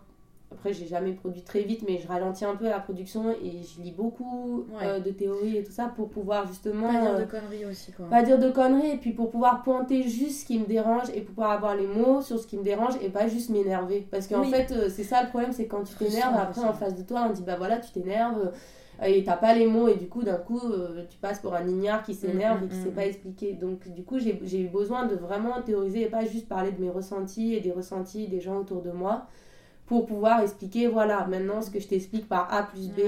après, j'ai jamais produit très vite, mais je ralentis un peu la production et je lis beaucoup euh, de théories et tout ça pour pouvoir justement. Pas dire de euh, conneries aussi, quoi. Pas dire de conneries, et puis pour pouvoir pointer juste ce qui me dérange et pour pouvoir avoir les mots sur ce qui me dérange et pas juste m'énerver. Parce qu'en fait, euh, c'est ça le problème, c'est quand tu t'énerves, après en face de toi, on dit bah voilà, tu t'énerves et t'as pas les mots et du coup d'un coup tu passes pour un ignare qui s'énerve mm, et qui mm, sait mm, pas expliquer donc du coup j'ai eu besoin de vraiment théoriser et pas juste parler de mes ressentis et des ressentis des gens autour de moi pour pouvoir expliquer, voilà, maintenant ce que je t'explique par A plus B,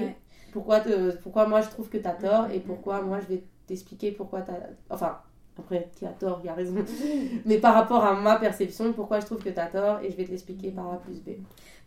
pourquoi, pourquoi moi je trouve que tu as tort et pourquoi moi je vais t'expliquer pourquoi tu as... Enfin, après, qui a tort, il a raison. Mais par rapport à ma perception, pourquoi je trouve que tu as tort et je vais t'expliquer par A plus B.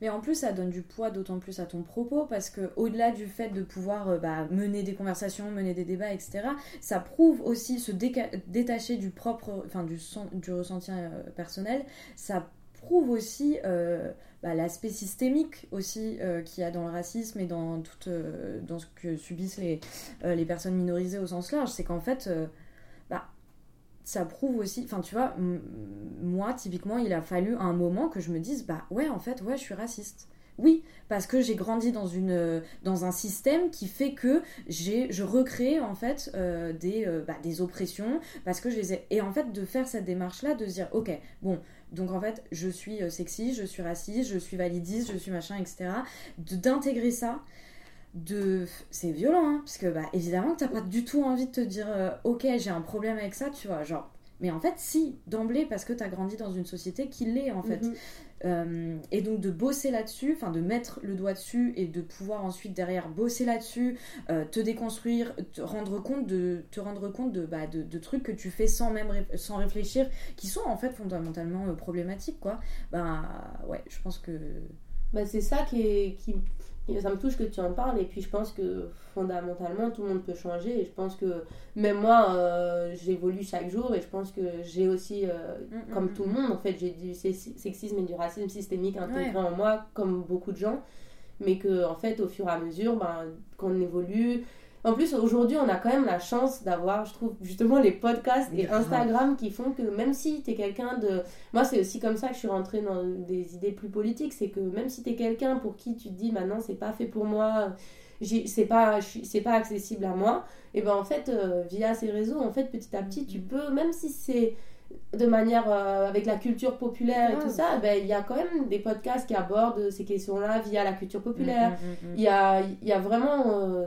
Mais en plus, ça donne du poids d'autant plus à ton propos parce que au-delà du fait de pouvoir euh, bah, mener des conversations, mener des débats, etc., ça prouve aussi se détacher du propre, enfin du, du ressenti euh, personnel. Ça prouve aussi euh, bah, l'aspect systémique aussi euh, qu'il y a dans le racisme et dans, tout, euh, dans ce que subissent les, les personnes minorisées au sens large. C'est qu'en fait, bah, ça prouve aussi, enfin tu vois, moi typiquement il a fallu un moment que je me dise bah ouais en fait ouais je suis raciste. Oui, parce que j'ai grandi dans, une, dans un système qui fait que j'ai, je recrée en fait euh, des, euh, bah, des oppressions, parce que je. Et en fait, de faire cette démarche-là, de dire, ok, bon, donc en fait, je suis euh, sexiste, je suis raciste, je suis validiste, je suis machin, etc. D'intégrer ça, de... C'est violent, hein, parce que bah, évidemment que t'as pas du tout envie de te dire, ok, j'ai un problème avec ça, tu vois, genre... Mais en fait, si, d'emblée, parce que tu as grandi dans une société qui l'est, en fait. Mhm. Euh, et donc de bosser là-dessus, enfin de mettre le doigt dessus et de pouvoir ensuite derrière bosser là-dessus, euh, te déconstruire, te rendre compte de, te rendre compte de, bah, de, trucs que tu fais sans même sans réfléchir, qui sont en fait fondamentalement euh, problématiques, quoi. Bah ouais, je pense que. Bah, c'est ça qui, est, qui, ça me touche que tu en parles et puis je pense que fondamentalement tout le monde peut changer et je pense que même moi euh, j'évolue chaque jour et je pense que j'ai aussi euh, mm, mm, comme mm, tout le monde en fait j'ai du sexisme et du racisme systémique intégré en moi comme beaucoup de gens mais que en fait au fur et à mesure ben, qu'on évolue en plus, aujourd'hui, on a quand même la chance d'avoir, je trouve, justement les podcasts et Instagram qui font que même si tu es quelqu'un de. Moi, c'est aussi comme ça que je suis rentrée dans des idées plus politiques. C'est que même si tu es quelqu'un pour qui tu te dis maintenant, c'est pas fait pour moi, c'est pas, c'est pas accessible à moi, et ben en fait, euh, via ces réseaux, en fait, petit à petit, tu mm-hmm. peux, même si c'est de manière euh, avec la culture populaire et tout ça, ben, il y a quand même des podcasts qui abordent ces questions-là via la culture populaire. Mm-hmm, mm-hmm. Il y, a, y a vraiment. Euh,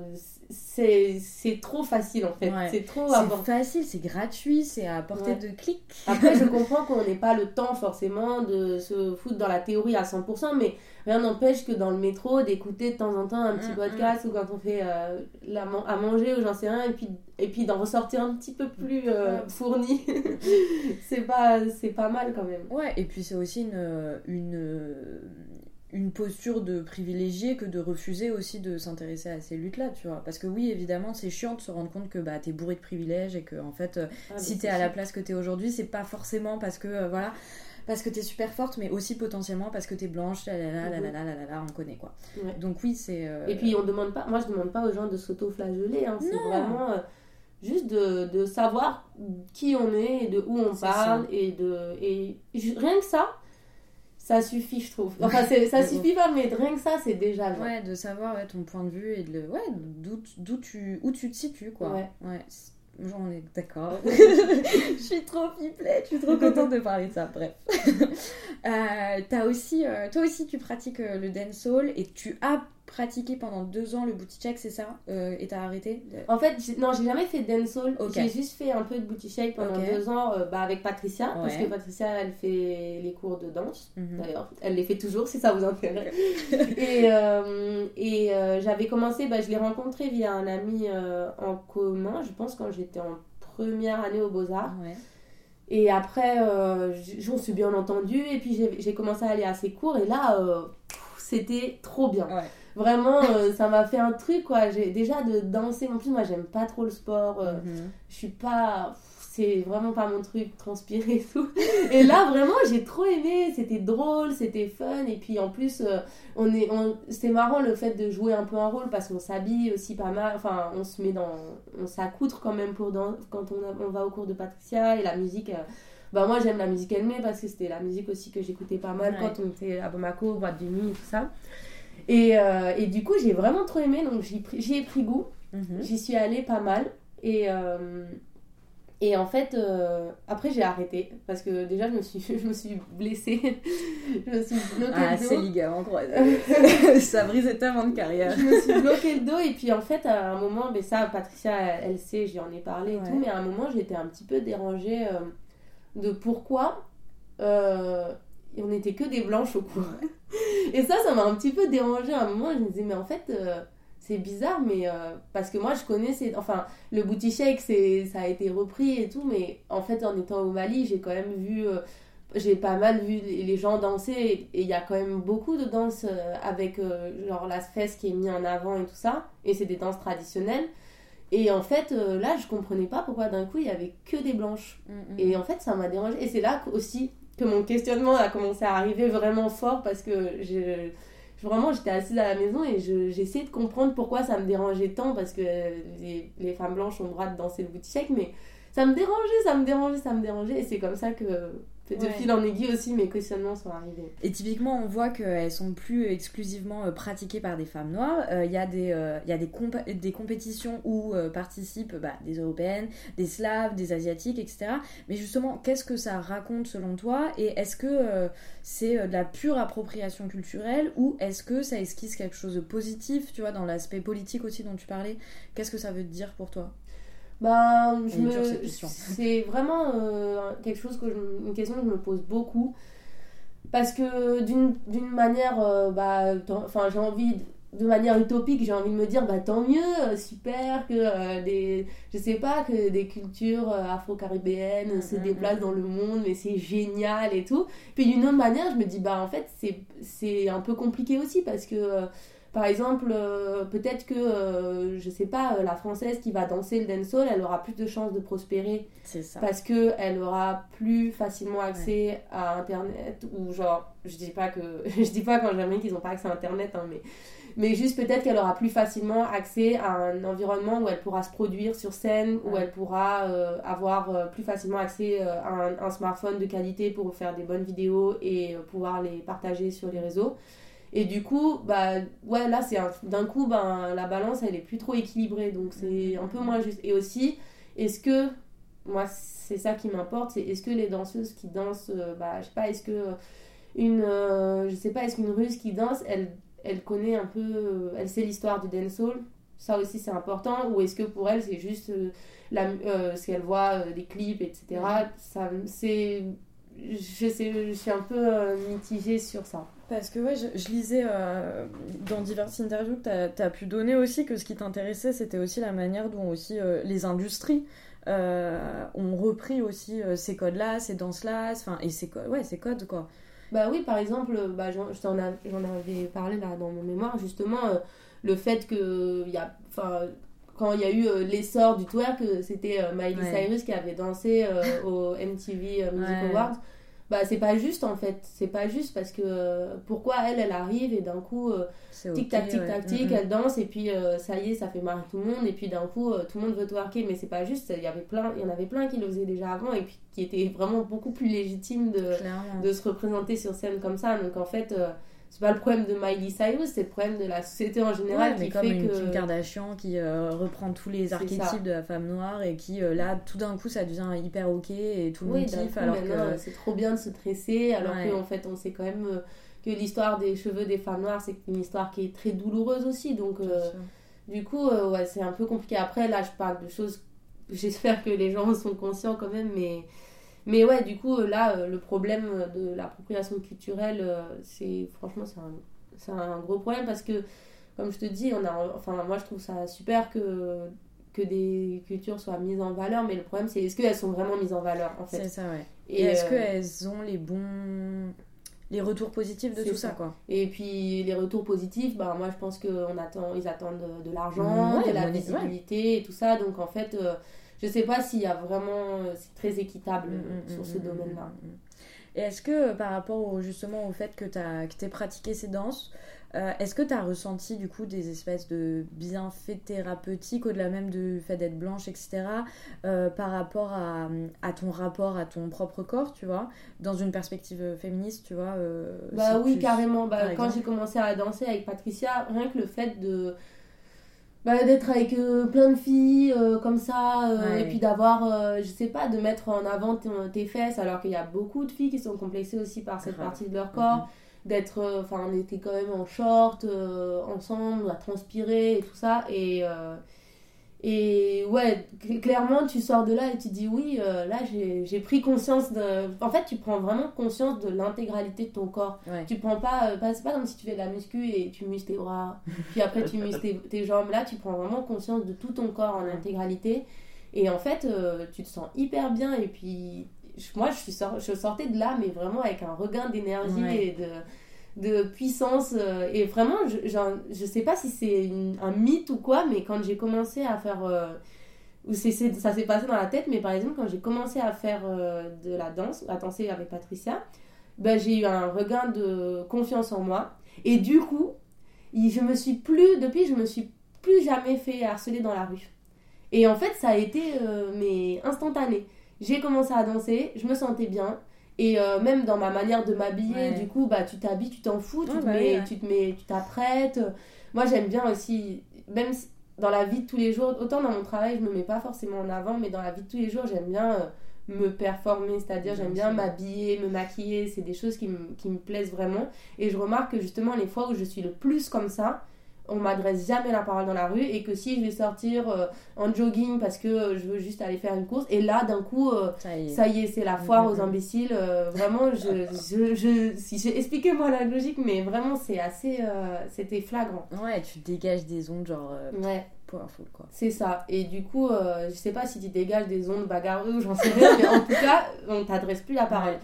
c'est trop facile en fait. C'est trop facile, c'est gratuit, c'est à portée de clic. Après, je comprends qu'on n'ait pas le temps forcément de se foutre dans la théorie à 100%, mais rien n'empêche que dans le métro, d'écouter de temps en temps un petit mm, podcast mm. ou quand on fait euh, la, à manger ou j'en sais rien, et puis, et puis d'en ressortir un petit peu plus euh, fourni. c'est pas, pas mal quand même. Ouais, et puis c'est aussi une, une une posture de privilégié que de refuser aussi de s'intéresser à ces luttes-là, tu vois. Parce que oui, évidemment, c'est chiant de se rendre compte que bah, t'es bourré de privilèges et que, en fait, euh, ah, si t'es à la place que t'es aujourd'hui, c'est pas forcément parce que, euh, voilà, parce que t'es super forte, mais aussi potentiellement parce que t'es blanche, là, là, là, là, là, là, on connaît, quoi. Donc oui, c'est... Euh, et puis, on demande pas... Moi, je demande pas aux gens de s'auto-flageller, hein. c'est vraiment... juste de, de, savoir qui on est et de où on parle et de et rien que ça ça suffit, je trouve. Enfin, ça suffit pas, mais rien que ça, c'est déjà Ouais, de savoir ouais, ton point de vue et de ouais, d'où tu, où tu te situes, quoi. Ouais. ouais. J'en ai d'accord. je suis trop pipelette, je suis trop contente de parler de ça. Bref. euh, as aussi, euh, toi aussi, tu pratiques euh, le dancehall et tu as pratiqué pendant deux ans le booty check, c'est ça euh, Et t'as arrêté En fait, non, j'ai jamais fait dancehall. J'ai juste fait un peu de booty shake pendant deux ans euh, bah, avec Patricia, parce que Patricia, elle fait les cours de danse. Mhm. D'ailleurs, elle les fait toujours si ça vous intéresse. et euh, et j'avais commencé, bah, je l'ai rencontré via un ami en commun, je pense quand j'étais en première année aux Beaux-Arts. Et après, j'en suis bien entendu, et puis j'ai commencé à aller à ses cours, et là, c'était trop bien. Vraiment, euh, ça m'a fait un truc, quoi. J'ai déjà de danser. En plus, moi, j'aime pas trop le sport. Euh, mhm. Je suis pas. C'est vraiment pas mon truc, transpirer et tout. Et là, vraiment, j'ai trop aimé. C'était drôle, c'était fun. Et puis, en plus, euh, on est, on... c'était marrant le fait de jouer un peu un rôle parce qu'on s'habille aussi pas mal. Enfin, on se met dans. On s'accoutre quand même pour dans... quand on, on va au cours de Patricia. Et la musique bah moi j'aime la musique elle parce que c'était la musique aussi que j'écoutais pas mal quand on était à Bamako, boîte de nuit et tout ça. Et, euh, et du coup, j'ai vraiment trop aimé, donc j'y ai pris goût. Mhm. J'y suis allée pas mal. Et, euh, et en fait, euh, après, j'ai arrêté. Parce que déjà, je me suis, je me suis blessée. je me suis bloqué ah, le dos. c'est ligaments croisés. ça brisait tellement de carrière. je me suis bloqué le dos. Et puis, en fait, à un moment, mais ça, Patricia, elle, sait, j'en ai parlé et tout. Mais à un moment, j'étais un petit peu dérangée de pourquoi on n'était que des blanches au cours. Et ça, ça m'a un petit peu dérangé à un moment. Je me disais, mais en fait, euh, c'est bizarre, mais euh, parce que moi, je connais, enfin, le booty shake, ça a été repris et tout, mais en fait, en étant au Mali, j'ai quand même vu, euh, j'ai pas mal vu les gens danser et il y a quand même beaucoup de danses avec genre la fesse qui est mise en avant et tout ça, et c'est des danses traditionnelles. Et en fait, là, je comprenais pas pourquoi d'un coup il y avait que des blanches. Mm, mm. Et en fait, ça m'a dérangé. Et c'est là aussi mon questionnement a commencé à arriver vraiment fort parce que je, vraiment j'étais assise à la maison et j'essayais de comprendre pourquoi ça me dérangeait tant parce que les, les, femmes blanches ont le droit de danser le booty shake mais ça me dérangeait, ça me dérangeait, ça me dérangeait. Et c'est comme ça que de fil en aiguille aussi, mes questionnements sont arrivés. Et typiquement, on voit qu'elles sont plus exclusivement euh, pratiquées par des femmes noires. Euh, il y a, des, euh, y a des, des compétitions où participent bah, des européennes, des slaves, des asiatiques, etc. Mais justement, qu'est-ce que ça raconte selon toi? Et est-ce que c'est de la pure appropriation culturelle ou est-ce que ça esquisse quelque chose de positif, tu vois, dans l'aspect politique aussi dont tu parlais? Qu'est-ce que ça veut dire pour toi? Je c'est vraiment euh, quelque chose que je... une question que je me pose beaucoup. Parce que d'une manière euh, bah enfin j'ai envie de manière utopique j'ai envie de me dire bah tant mieux euh, super que des je sais pas que des cultures afro-caribéennes se mm, déplacent dans le monde mais c'est génial et tout. Puis d'une autre manière je me dis bah en fait c'est c'est un peu compliqué aussi parce que par exemple, euh, peut-être que, euh, je sais pas, euh, la française qui va danser le dancehall, elle aura plus de chances de prospérer. C'est ça. Parce qu'elle aura plus facilement accès à Internet. Ou genre, je dis pas que. je dis pas quand jamais qu'ils n'ont pas accès à Internet, hein, mais. Mais juste peut-être qu'elle aura plus facilement accès à un environnement où elle pourra se produire sur scène, où elle pourra avoir plus facilement accès à un, un, smartphone de qualité pour faire des bonnes vidéos et pouvoir les partager sur les réseaux. Et du coup, bah, ouais, là, c'est d'un coup, ben, la balance, elle est plus trop équilibrée. Donc, c'est un peu moins juste. Et aussi, est-ce que, moi, c'est ça qui m'importe, c'est est-ce que les danseuses qui dansent, euh, bah, je sais pas, est-ce que une, euh, je sais pas, est-ce qu'une russe qui danse, elle, elle connaît un peu, elle sait l'histoire du dancehall? Ça aussi, c'est important. Ou est-ce que pour elle, c'est juste euh, la, ce qu'elle voit, des clips, etc. Ça, c'est, je suis un peu mitigée sur ça. Parce que ouais, je, lisais euh, dans diverses interviews que tu as, pu donner aussi que ce qui t'intéressait, c'était aussi la manière dont aussi euh, les industries euh, ont repris aussi ces codes-là, ces danses-là, et ces, ouais, ces codes, quoi. Bah oui, par exemple, bah, j'en avais parlé là dans mon mémoire, justement, le fait que y a, quand il y a eu l'essor du twerk, c'était Miley Cyrus qui avait dansé au MTV Music Awards bah c'est pas juste en fait. C'est pas juste parce que euh, pourquoi elle elle arrive et d'un coup euh, tic tac tic tac tic elle danse et puis euh, ça y est ça fait marrer tout le monde et puis d'un coup tout le monde veut twerker. Mais c'est pas juste il y avait plein il y en avait plein qui le faisaient déjà avant et puis qui étaient vraiment beaucoup plus légitimes de, de se représenter sur scène comme ça. Donc en fait c'est pas le problème de Miley Cyrus, c'est le problème de la société en général qui comme fait une que Kim Kardashian qui euh, reprend tous les archétypes de la femme noire et qui euh, là tout d'un coup ça devient hyper ok et tout le monde kiffe alors que c'est trop bien de se tresser alors qu'en fait on sait quand même euh, que l'histoire des cheveux des femmes noires c'est une histoire qui est très douloureuse aussi donc du coup ouais c'est un peu compliqué. Après là je parle de choses j'espère que les gens sont conscients quand même mais mais ouais, du coup, là, euh, le problème de l'appropriation culturelle, euh, c'est franchement, c'est un, un, gros problème parce que, comme je te dis, on a, enfin, moi, je trouve ça super que, que des cultures soient mises en valeur, mais le problème, c'est est-ce qu'elles sont vraiment mises en valeur, en fait? C'est ça, ouais. Et, est-ce euh, qu'elles ont les bons les retours positifs de tout ça. quoi? Et puis les retours positifs, bah moi je pense qu'on attend, ils attendent de, l'argent, de la visibilité et tout ça. Donc en fait, je sais pas s'il y a vraiment. C'est très équitable mm, mm, sur ce mm, domaine-là. Et est-ce que par rapport au, justement au fait que tu aies pratiqué ces danses, euh, est-ce que tu as ressenti du coup des espèces de bienfaits thérapeutiques au-delà même du fait d'être blanche, etc., euh, par rapport à, à, ton rapport à ton propre corps, tu vois, dans une perspective féministe, tu vois euh, Bah oui, carrément. Bah, quand j'ai commencé à danser avec Patricia, rien que le fait de bah, d'être avec euh, plein de filles euh, comme ça euh, et puis d'avoir je sais pas de mettre en avant tes fesses alors qu'il y a beaucoup de filles qui sont complexées aussi par cette partie de leur corps d'être enfin on était quand même en short ensemble à transpirer et tout ça et et ouais, clairement, tu sors de là et tu dis oui, euh, là j'ai pris conscience de. En fait, tu prends vraiment conscience de l'intégralité de ton corps. Tu prends pas. Euh, c'est pas comme si tu fais de la muscu et tu muses tes bras, puis après tu muses tes, jambes. Là, tu prends vraiment conscience de tout ton corps en intégralité. Et en fait, euh, tu te sens hyper bien. Et puis, moi, je, suis je sortais de là, mais vraiment avec un regain d'énergie et de de puissance. Euh, et vraiment, je, je sais pas si c'est un mythe ou quoi, mais quand j'ai commencé à faire. Euh, ou c'est, ça s'est passé dans la tête, mais par exemple, quand j'ai commencé à faire euh, de la danse, à danser avec Patricia, ben, j'ai eu un regain de confiance en moi. Et du coup, je me suis plus, depuis, je me suis plus jamais fait harceler dans la rue. Et en fait, ça a été mais instantané. J'ai commencé à danser, je me sentais bien. Et même dans ma manière de m'habiller, du coup, bah, tu t'habilles, tu t'en fous, tu, te bah mets, tu te mets, tu t'apprêtes. Moi, j'aime bien aussi, même dans la vie de tous les jours, autant dans mon travail, je me mets pas forcément en avant, mais dans la vie de tous les jours, j'aime bien euh, me performer, c'est-à-dire j'aime bien m'habiller, me maquiller, c'est des choses qui me, qui me plaisent vraiment. Et je remarque que justement, les fois où je suis le plus comme ça, on m'adresse jamais la parole dans la rue et que si je vais sortir euh, en jogging parce que euh, je veux juste aller faire une course et là d'un coup ça y est, c'est la foire aux imbéciles vraiment je, je, je si j'ai expliqué moi la logique mais vraiment c'est assez c'était flagrant ouais tu dégages des ondes genre ouais quoi. C'est ça. Et du coup, euh, je sais pas si tu dégages des ondes bagarreuses ou j'en sais rien, mais en tout cas, on t'adresse plus la parole.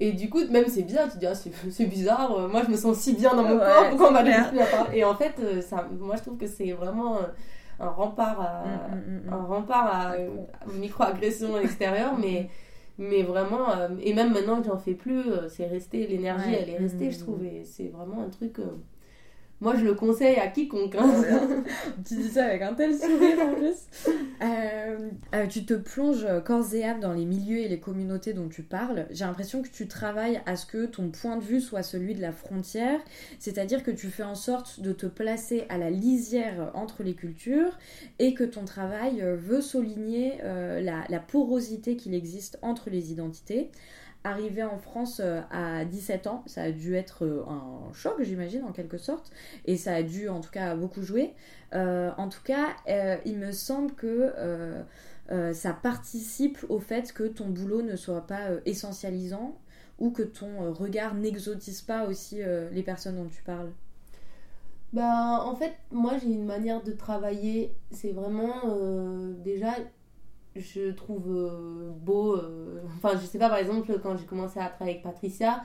Et du coup, même c'est bizarre, tu te dis, ah, c'est bizarre, euh, moi je me sens si bien dans mon corps, pourquoi on la parole Et en fait, euh, ça, moi je trouve que c'est vraiment un rempart à, mm, mm, mm, un rempart à, micro-agression extérieure, mais, mais vraiment, et même maintenant que j'en fais plus, c'est resté, l'énergie elle est restée, je trouve, et c'est vraiment un truc moi, je le conseille à quiconque. Hein. tu dis ça avec un tel sourire en plus. Euh, euh, tu te plonges corps et âme dans les milieux et les communautés dont tu parles. J'ai l'impression que tu travailles à ce que ton point de vue soit celui de la frontière, c'est-à-dire que tu fais en sorte de te placer à la lisière entre les cultures et que ton travail veut souligner euh, la, la porosité qu'il existe entre les identités. Arrivé en France euh, à 17 ans, ça a dû être euh, un choc, j'imagine, en quelque sorte. Et ça a dû, en tout cas, beaucoup jouer. Euh, en tout cas, il me semble que ça participe au fait que ton boulot ne soit pas essentialisant ou que ton regard n'exotise pas aussi les personnes dont tu parles. Bah, en fait, moi j'ai une manière de travailler, c'est vraiment déjà je trouve euh, beau. Euh, enfin, je sais pas, par exemple, quand j'ai commencé à travailler avec Patricia,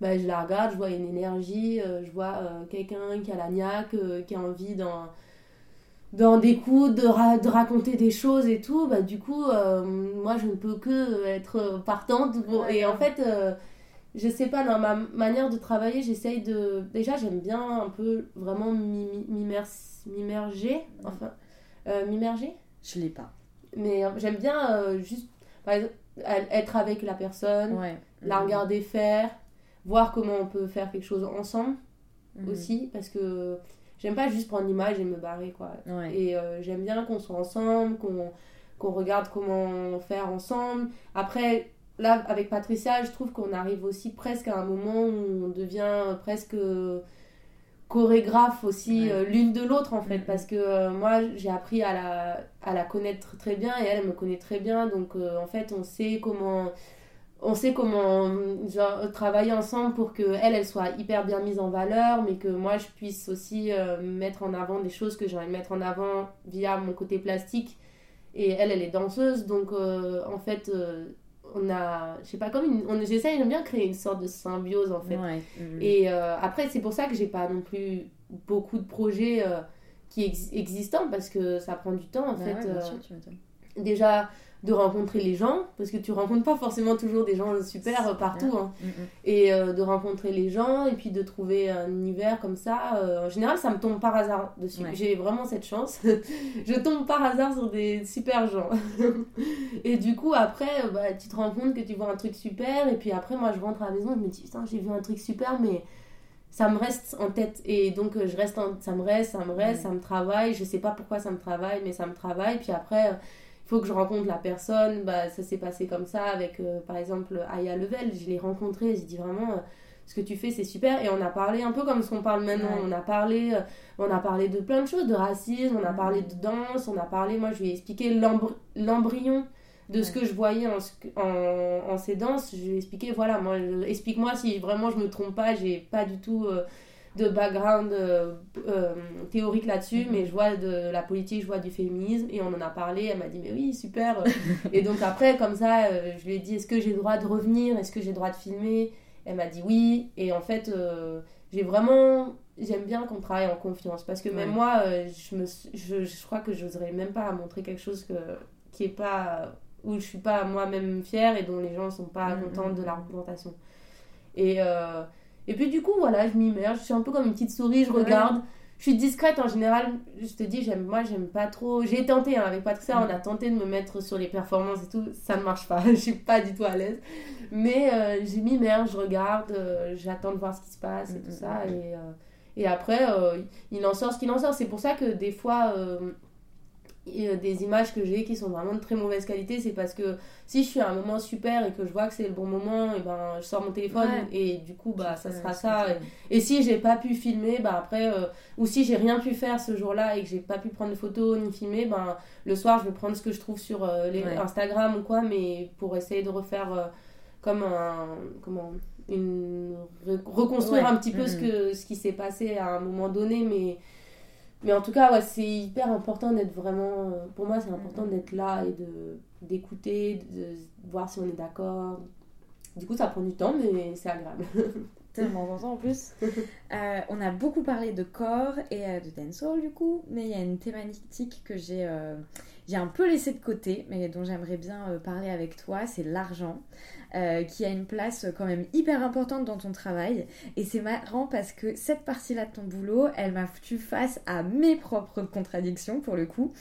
bah, je la regarde, je vois une énergie, euh, je vois quelqu'un qui a la niaque, qui a envie dans dans des coups, de, de, raconter des choses et tout, bah, du coup, moi, je ne peux que être partante. et en fait, je sais pas, dans ma manière de travailler, j'essaye de... Déjà, j'aime bien un peu vraiment m'immerger. Enfin, m'immerger? Je l'ai pas. Mais euh, j'aime bien euh, juste, par exemple, être avec la personne, la regarder faire, voir comment on peut faire quelque chose ensemble mhm. aussi, parce que j'aime pas juste prendre l'image et me barrer, quoi. Et euh, j'aime bien qu'on soit ensemble, qu'on qu'on regarde comment faire ensemble. Après, là, avec Patricia, je trouve qu'on arrive aussi presque à un moment où on devient presque chorégraphe aussi euh, l'une de l'autre en fait. Mm-hmm. parce que euh, moi j'ai appris à la, à la connaître très bien et elle, elle me connaît très bien. Donc euh, en fait on sait comment on sait comment genre, travailler ensemble pour que elle elle soit hyper bien mise en valeur mais que moi je puisse aussi mettre en avant des choses que j'ai envie de mettre en avant via mon côté plastique. Et elle elle est danseuse. Donc en fait on a, je sais pas, comme une, on, j'essaye de bien créer une sorte de symbiose en fait. Et euh, après, c'est pour ça que j'ai pas non plus beaucoup de projets euh, qui existants parce que ça prend du temps en bah fait. Euh, déjà, de rencontrer les gens, parce que tu rencontres pas forcément toujours des gens super partout, hein. mm, mm. et euh, de rencontrer les gens, et puis de trouver un univers comme ça. Euh, en général, ça me tombe par hasard dessus. J'ai vraiment cette chance. je tombe par hasard sur des super gens. et du coup, après, bah, tu te rends compte que tu vois un truc super, et puis après, moi, je rentre à la maison, je me dis, putain, j'ai vu un truc super, mais ça me reste en tête et donc je reste ça me reste ça me reste ça me travaille je sais pas pourquoi ça me travaille mais ça me travaille puis après faut que je rencontre la personne. Bah, ça s'est passé comme ça avec, euh, par exemple, Aya Level. Je l'ai rencontré, j'ai dit vraiment, euh, ce que tu fais, c'est super. Et on a parlé un peu comme ce qu'on parle maintenant. On, a parlé, euh, on a parlé de plein de choses, de racisme, on a parlé de danse, on a parlé, moi, je lui ai expliqué l'embryon de ce que je voyais en, en, en, ces danses. Je lui ai expliqué, voilà, moi, explique-moi si vraiment je me trompe pas, j'ai pas du tout de background euh, euh, théorique là-dessus, mhm. mais je vois de la politique, je vois du féminisme, et on en a parlé, elle m'a dit, mais oui, super. et donc après, comme ça, euh, je lui ai dit, est-ce que j'ai le droit de revenir? Est-ce que j'ai le droit de filmer? Elle m'a dit oui, et en fait, j'ai vraiment... J'aime bien qu'on travaille en confiance, parce que même moi, je, me, je, je crois que je n'oserais même pas montrer quelque chose que, qui est pas... où je suis pas moi-même fière et dont les gens sont pas mhm, contents de la représentation. Et... Et puis du coup, voilà, je m'immerge, je suis un peu comme une petite souris, je regarde, je suis discrète en général. Je te dis, j'aime, moi, j'aime pas trop. J'ai tenté hein, avec Patricia, on a tenté de me mettre sur les performances et tout. Ça ne marche pas. je suis pas du tout à l'aise. Mais euh, j'ai mis merde, je regarde, euh, j'attends de voir ce qui se passe et tout ça. Et, euh, et après, il en sort ce qu'il en sort. C'est pour ça que des fois euh, des images que j'ai qui sont vraiment de très mauvaise qualité, c'est parce que si je suis à un moment super et que je vois que c'est le bon moment, et ben je sors mon téléphone et du coup bah ça sera ça. Et, si j'ai pas pu filmer, bah après euh, ou si j'ai rien pu faire ce jour-là et que j'ai pas pu prendre de photos ni filmer, ben le soir je vais prendre ce que je trouve sur euh, les Instagram ou quoi, mais pour essayer de refaire comme un comment une reconstruire un petit peu ce que ce qui s'est passé à un moment donné, mais mais en tout cas, ouais, c'est hyper important d'être vraiment. Euh, pour moi, c'est important d'être là et de d'écouter, de, voir si on est d'accord. Du coup, ça prend du temps, mais c'est agréable. Tellement important en plus. Euh, on a beaucoup parlé de corps et euh, de dancehall du coup, mais il y a une thématique que j'ai j'ai un peu laissé de côté, mais dont j'aimerais bien parler avec toi, c'est l'argent. Euh, qui a une place quand même hyper importante dans ton travail. Et c'est marrant parce que cette partie-là de ton boulot, elle m'a foutu face à mes propres contradictions pour le coup.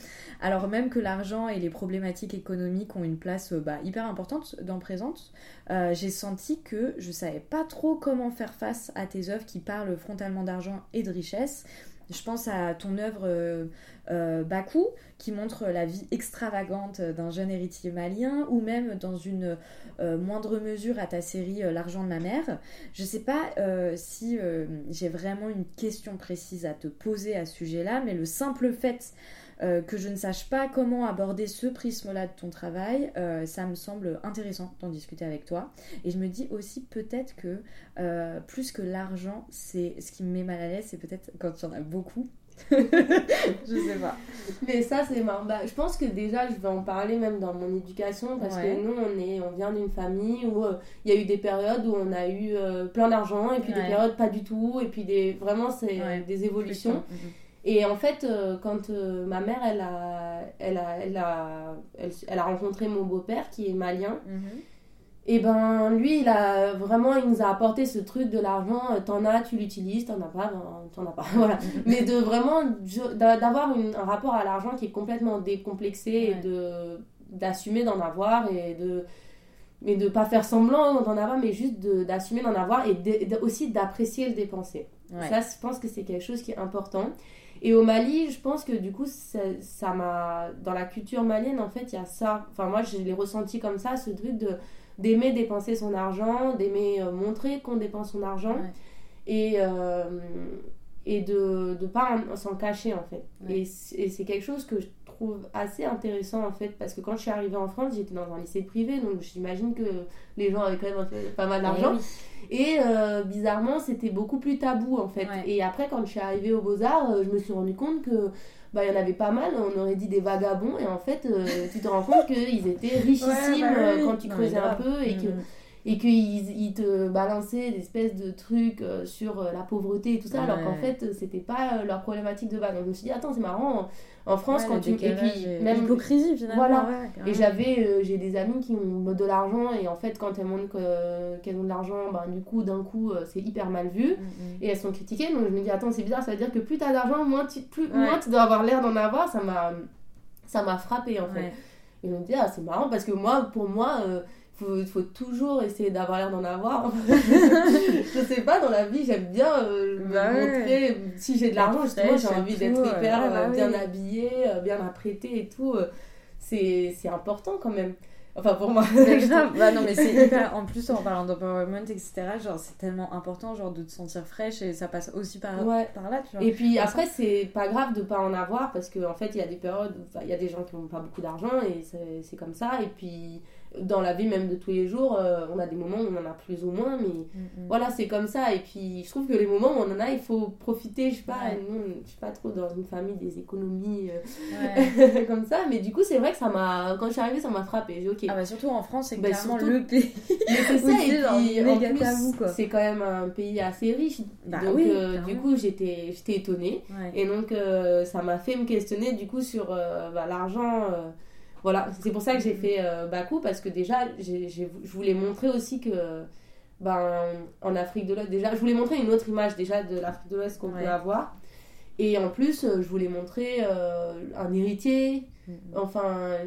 Alors même que l'argent et les problématiques économiques ont une place euh, bah, hyper importante dans Présente, euh, j'ai senti que je savais pas trop comment faire face à tes œuvres qui parlent frontalement d'argent et de richesse. Je pense à ton œuvre euh, Bakou, qui montre la vie extravagante d'un jeune héritier malien, ou même dans une euh, moindre mesure à ta série euh, L'argent de ma mère. Je sais pas si j'ai vraiment une question précise à te poser à ce sujet-là, mais le simple fait que je ne sache pas comment aborder ce prisme-là de ton travail, ça me semble intéressant d'en discuter avec toi. Et je me dis aussi peut-être que plus que l'argent, c'est ce qui me met mal à l'aise, c'est peut-être quand il y en a beaucoup, je sais pas. Mais ça, c'est marrant. Bah, je pense que déjà, je vais en parler même dans mon éducation parce que nous, on, est, on vient d'une famille où euh, il y a eu des périodes où on a eu euh, plein d'argent et puis des périodes pas du tout. Et puis des, vraiment, c'est des évolutions. Mm, mm. Et en fait, euh, quand ma mère, elle a, elle, a, elle, a, elle, a rencontré mon beau-père qui est malien. Mm-hmm. Et ben lui, il a vraiment, il nous a apporté ce truc de l'argent, euh, t'en as, tu l'utilises, t'en as pas, ben, t'en as pas, voilà. Mais de vraiment, d'avoir un rapport à l'argent qui est complètement décomplexé et de d'assumer d'en avoir et de mais de pas faire semblant d'en avoir mais juste d'assumer d'en avoir et aussi d'apprécier le dépenser ça je pense que c'est quelque chose qui est important et au Mali je pense que du coup ça m'a dans la culture malienne en fait il y a ça. Enfin moi je l'ai ressenti comme ça ce truc de d'aimer dépenser son argent, d'aimer euh, montrer qu'on dépense son argent. Et, euh, et de ne pas s'en cacher en fait. Et, c'est quelque chose que je trouve assez intéressant en fait parce que quand je suis arrivée en France, j'étais dans un lycée privé donc j'imagine que les gens avaient quand même pas mal d'argent. Et euh, bizarrement, c'était beaucoup plus tabou en fait. Et après, quand je suis arrivée aux Beaux-Arts, je me suis rendu compte que bah, il y en avait pas mal, on aurait dit des vagabonds, et en fait, euh, tu te rends compte qu'ils étaient richissimes bah euh, quand tu creusais un peu, et que mm et qu'ils ils te balançaient des espèces de trucs euh, sur euh, la pauvreté et tout ça, alors qu'en fait, c'était pas euh, leur problématique de base. Donc je me suis dit, attends, c'est marrant, en France, quand tu. Et puis, même. L'hypocrisie, finalement. Voilà. et j'avais, j'ai des amis qui ont de l'argent, et en fait, quand elles montrent qu'elles ont de l'argent, ben, du coup, d'un coup, c'est hyper mal vu, mm, mm. et elles sont critiquées. Donc je me dis, attends, c'est bizarre, ça veut dire que plus t'as d'argent, moins tu, plus, moins tu dois avoir l'air d'en avoir. Ça m'a, ça m'a frappé, en fait. Et je me dis, ah, c'est marrant, parce que moi, pour moi, faut, toujours essayer d'avoir l'air d'en avoir. je sais pas, dans la vie, j'aime bien euh, bah montrer. Si j'ai de l'argent, justement, j'ai envie d'être hyper bah euh, bien habillée, euh, bien apprêtée et tout. c'est important quand même. Enfin, pour moi. bah non, mais c'est hyper. En plus, en parlant d'empowerment, etc., genre, c'est tellement important, genre, de te sentir fraîche et ça passe aussi par, par là, tu vois. Et puis après, c'est pas grave de pas en avoir parce qu'en en fait, il y a des périodes où il y a des gens qui n'ont pas beaucoup d'argent et c'est comme ça. Et puis dans la vie même de tous les jours, euh, on a des moments où on en a plus ou moins, mais mm, mm. voilà, c'est comme ça. Et puis, je trouve que les moments où on en a, il faut profiter. Je sais pas, je suis pas trop dans une famille des économies euh, comme ça, mais du coup, c'est vrai que ça m'a, quand je suis arrivée, ça m'a frappé. J'ai ok. Ah bah surtout en France, c'est bah, clairement le pays. Mais c'est ça, et puis c'est quand même un pays assez riche. Bah donc, euh, du coup, j'étais, j'étais étonnée. Et donc, ça m'a fait me questionner du coup sur bah, l'argent voilà, c'est pour ça que j'ai fait euh, Bakou, parce que déjà, je voulais montrer aussi que, ben, en Afrique de l'Ouest, déjà, je voulais montrer une autre image déjà de l'Afrique de l'Ouest qu'on peut avoir. Et en plus, je voulais montrer un héritier. Mm-hmm. Enfin,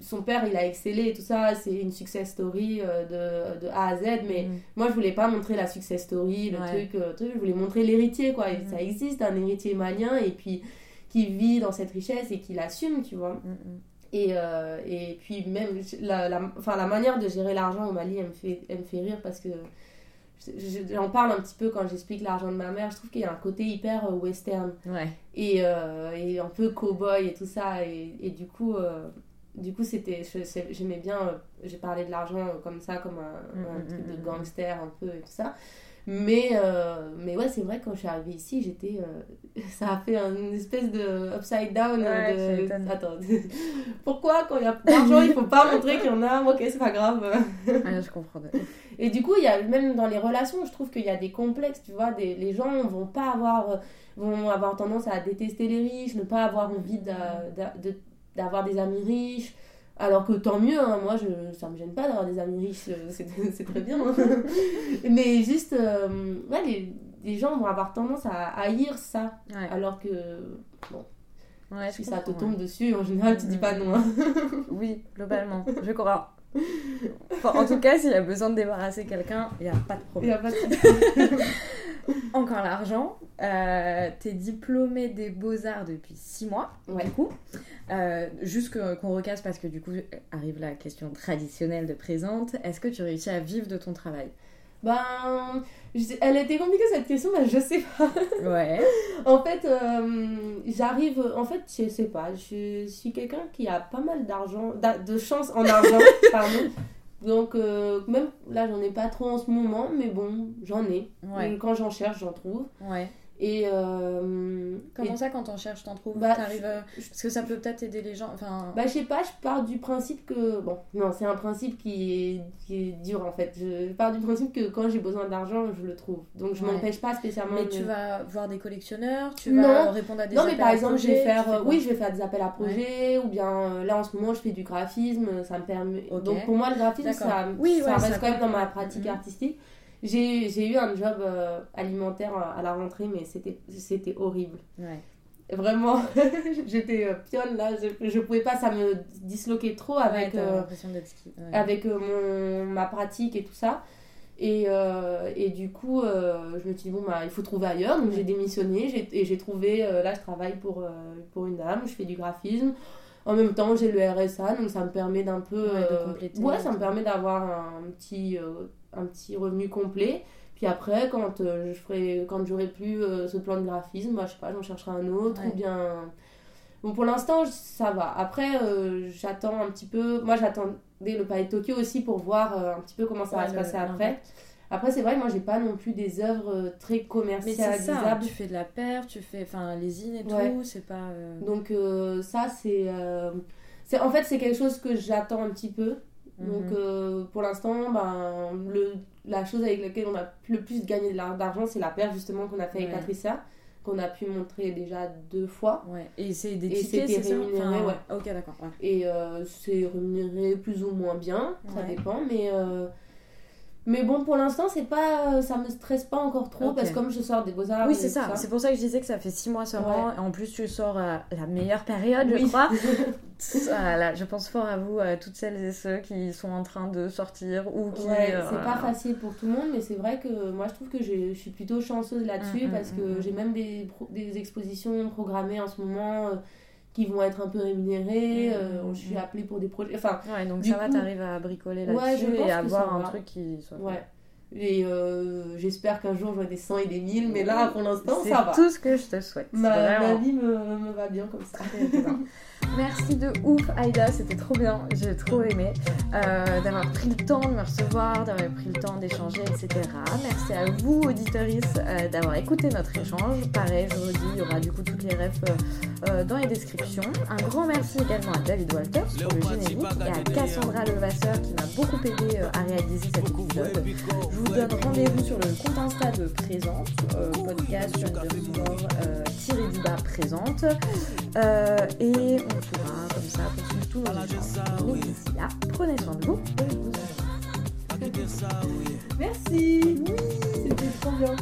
son père, il a excellé et tout ça. C'est une success story de, de, A à Z. Mais mm-hmm. moi, je voulais pas montrer la success story, le truc, truc. Je voulais montrer l'héritier, quoi. Ça existe, un héritier malien. Et puis qui vit dans cette richesse et qui l'assume, tu vois. Et, euh, et puis même la, la, enfin, la manière de gérer l'argent au Mali, elle me fait, elle me fait rire parce que j'en parle un petit peu quand j'explique l'argent de ma mère. Je trouve qu'il y a un côté hyper euh, western ouais. et, euh, et, un peu cowboy et tout ça. Et, et du coup, du coup c'était j'aimais bien. J'ai parlé de l'argent comme ça, comme un, mm, un mm, truc de mm, gangster un peu et tout ça. Mais, euh, mais ouais, c'est vrai, quand je suis arrivée ici, j'étais. Euh, ça a fait une espèce de upside down. de... Attends, pourquoi quand il y a d'argent, il faut pas montrer qu'il y en a? Ok, c'est pas grave. ah, je comprends. Et du coup, il y a même dans les relations, je trouve qu'il y a des complexes, tu vois. Des, les gens vont pas avoir. vont avoir tendance à détester les riches, ne pas avoir envie d'avoir des amis riches. Alors que tant mieux, hein, moi je, ça me gêne pas d'avoir des amis riches, euh, c'est très bien. Hein. Mais juste, euh, ouais, les, les, gens vont avoir tendance à haïr ça. Alors que, bon, si ça te tombe dessus, en général tu dis pas non. Hein. oui, globalement, je crois. En tout cas, s'il y a besoin de débarrasser quelqu'un, il n'y a pas de problème. Y a pas de Encore l'argent. Euh, T'es diplômé des beaux-arts depuis 6 mois, du coup. Euh, juste qu'on recasse parce que du coup arrive la question traditionnelle de présente. Est-ce que tu réussis à vivre de ton travail? Ben, elle était compliquée cette question, mais je sais pas. Ouais. en fait, euh, j'arrive. En fait, je sais pas. Je suis quelqu'un qui a pas mal d'argent, de chance en argent, pardon. Donc, euh, même là, j'en ai pas trop en ce moment, mais bon, j'en ai. Ouais. Quand j'en cherche, j'en trouve. Ouais. Et euh, comment ça quand on cherche t'en trouves bah, euh, parce que ça peut peut-être aider les gens enfin bah je sais pas je pars du principe que bon non c'est un principe qui est, qui est dur en fait. Je pars du principe que quand j'ai besoin d'argent je le trouve. Donc je m'empêche pas spécialement mais tu vas voir des collectionneurs tu vas répondre à des non mais par exemple je vais faire oui je vais faire des appels à projets ou bien là en ce moment je fais du graphisme ça me permet donc pour moi le graphisme ça, oui, ça reste quand même dans ma pratique mhm. artistique j'ai eu un job euh, alimentaire à la rentrée, mais c'était horrible. Ouais. Vraiment, j'étais euh, pionne là, je, je pouvais pas, ça me disloquait trop avec, euh, avec mon, ma pratique et tout ça. Et, et du coup, je me suis dit, bon, bah, il faut trouver ailleurs. Donc j'ai démissionné et j'ai trouvé, là, je travaille pour, pour une dame, je fais du graphisme. En même temps, j'ai le RSA, donc ça me permet d'un peu. de compléter. Ouais, ça me permet d'avoir un petit un petit revenu complet. Puis après, quand euh, je ferai, quand j'aurai plus euh, ce plan de graphisme, bah, je sais pas, j'en chercherai un autre ou bien. Bon, pour l'instant, ça va. Après, euh, j'attends un petit peu. Moi, j'attendais le Palais de Tokyo aussi pour voir un petit peu comment ça va se passer après. Après, c'est vrai, moi, j'ai pas non plus des œuvres très commercialisables. Ça, tu fais de la paire, tu fais enfin les zines et tout, c'est pas. Donc, ça, c'est. c'est en fait, c'est quelque chose que j'attends un petit peu. Donc mhm. euh, pour l'instant, ben, le, la chose avec laquelle on a le plus gagné d'argent, c'est la paire justement qu'on a fait avec Patricia, qu'on a pu montrer déjà deux fois. Ouais. Et c'est des tickets, c'est rémunéré, ouais. Ok, d'accord. Et euh, c'est rémunéré plus ou moins bien, ça dépend, mais... Euh, mais bon, pour l'instant, c'est pas, ça me stresse pas encore trop parce que comme je sors des beaux-arts. Oui, c'est ça. C'est pour ça que je disais que ça fait six mois seulement. Et en plus, tu sors à la meilleure période, je crois. voilà, je pense fort à vous, à toutes celles et ceux qui sont en train de sortir ou qui. Euh, c'est pas facile pour tout le monde, mais c'est vrai que moi, je trouve que je suis plutôt chanceuse là-dessus mm, mm, parce que mm, j'ai même des, des expositions programmées en ce moment. Euh, qui vont être un peu rémunérés. Euh, je suis appelée pour des projets. Enfin, ouais, donc ça va, t'arrives à bricoler là-dessus et à avoir un truc qui soit. Ouais. Et euh, j'espère qu'un jour j'aurai des 100 et des 1000, mais là pour l'instant ça va. C'est tout ce que je te souhaite. Ma, ma vie me, me, va bien comme ça. Merci de ouf, Aïda, c'était trop bien, j'ai trop aimé euh, d'avoir pris le temps de me recevoir, d'avoir pris le temps d'échanger, etc. Merci à vous, auditoris, euh, d'avoir écouté notre échange. Pareil, je vous dis, il y aura du coup toutes les refs euh, dans les descriptions. Un grand merci également à David Walters pour le générique et à Cassandra Levasseur qui m'a beaucoup aidé à réaliser cet épisode. Je vous donne rendez-vous sur le compte Insta de Présente, podcast underscore tiré du bas présente. et on souverain, comme ça, qu'on suit tout d'ici là, prenez soin de vous. Merci. C'était trop bien.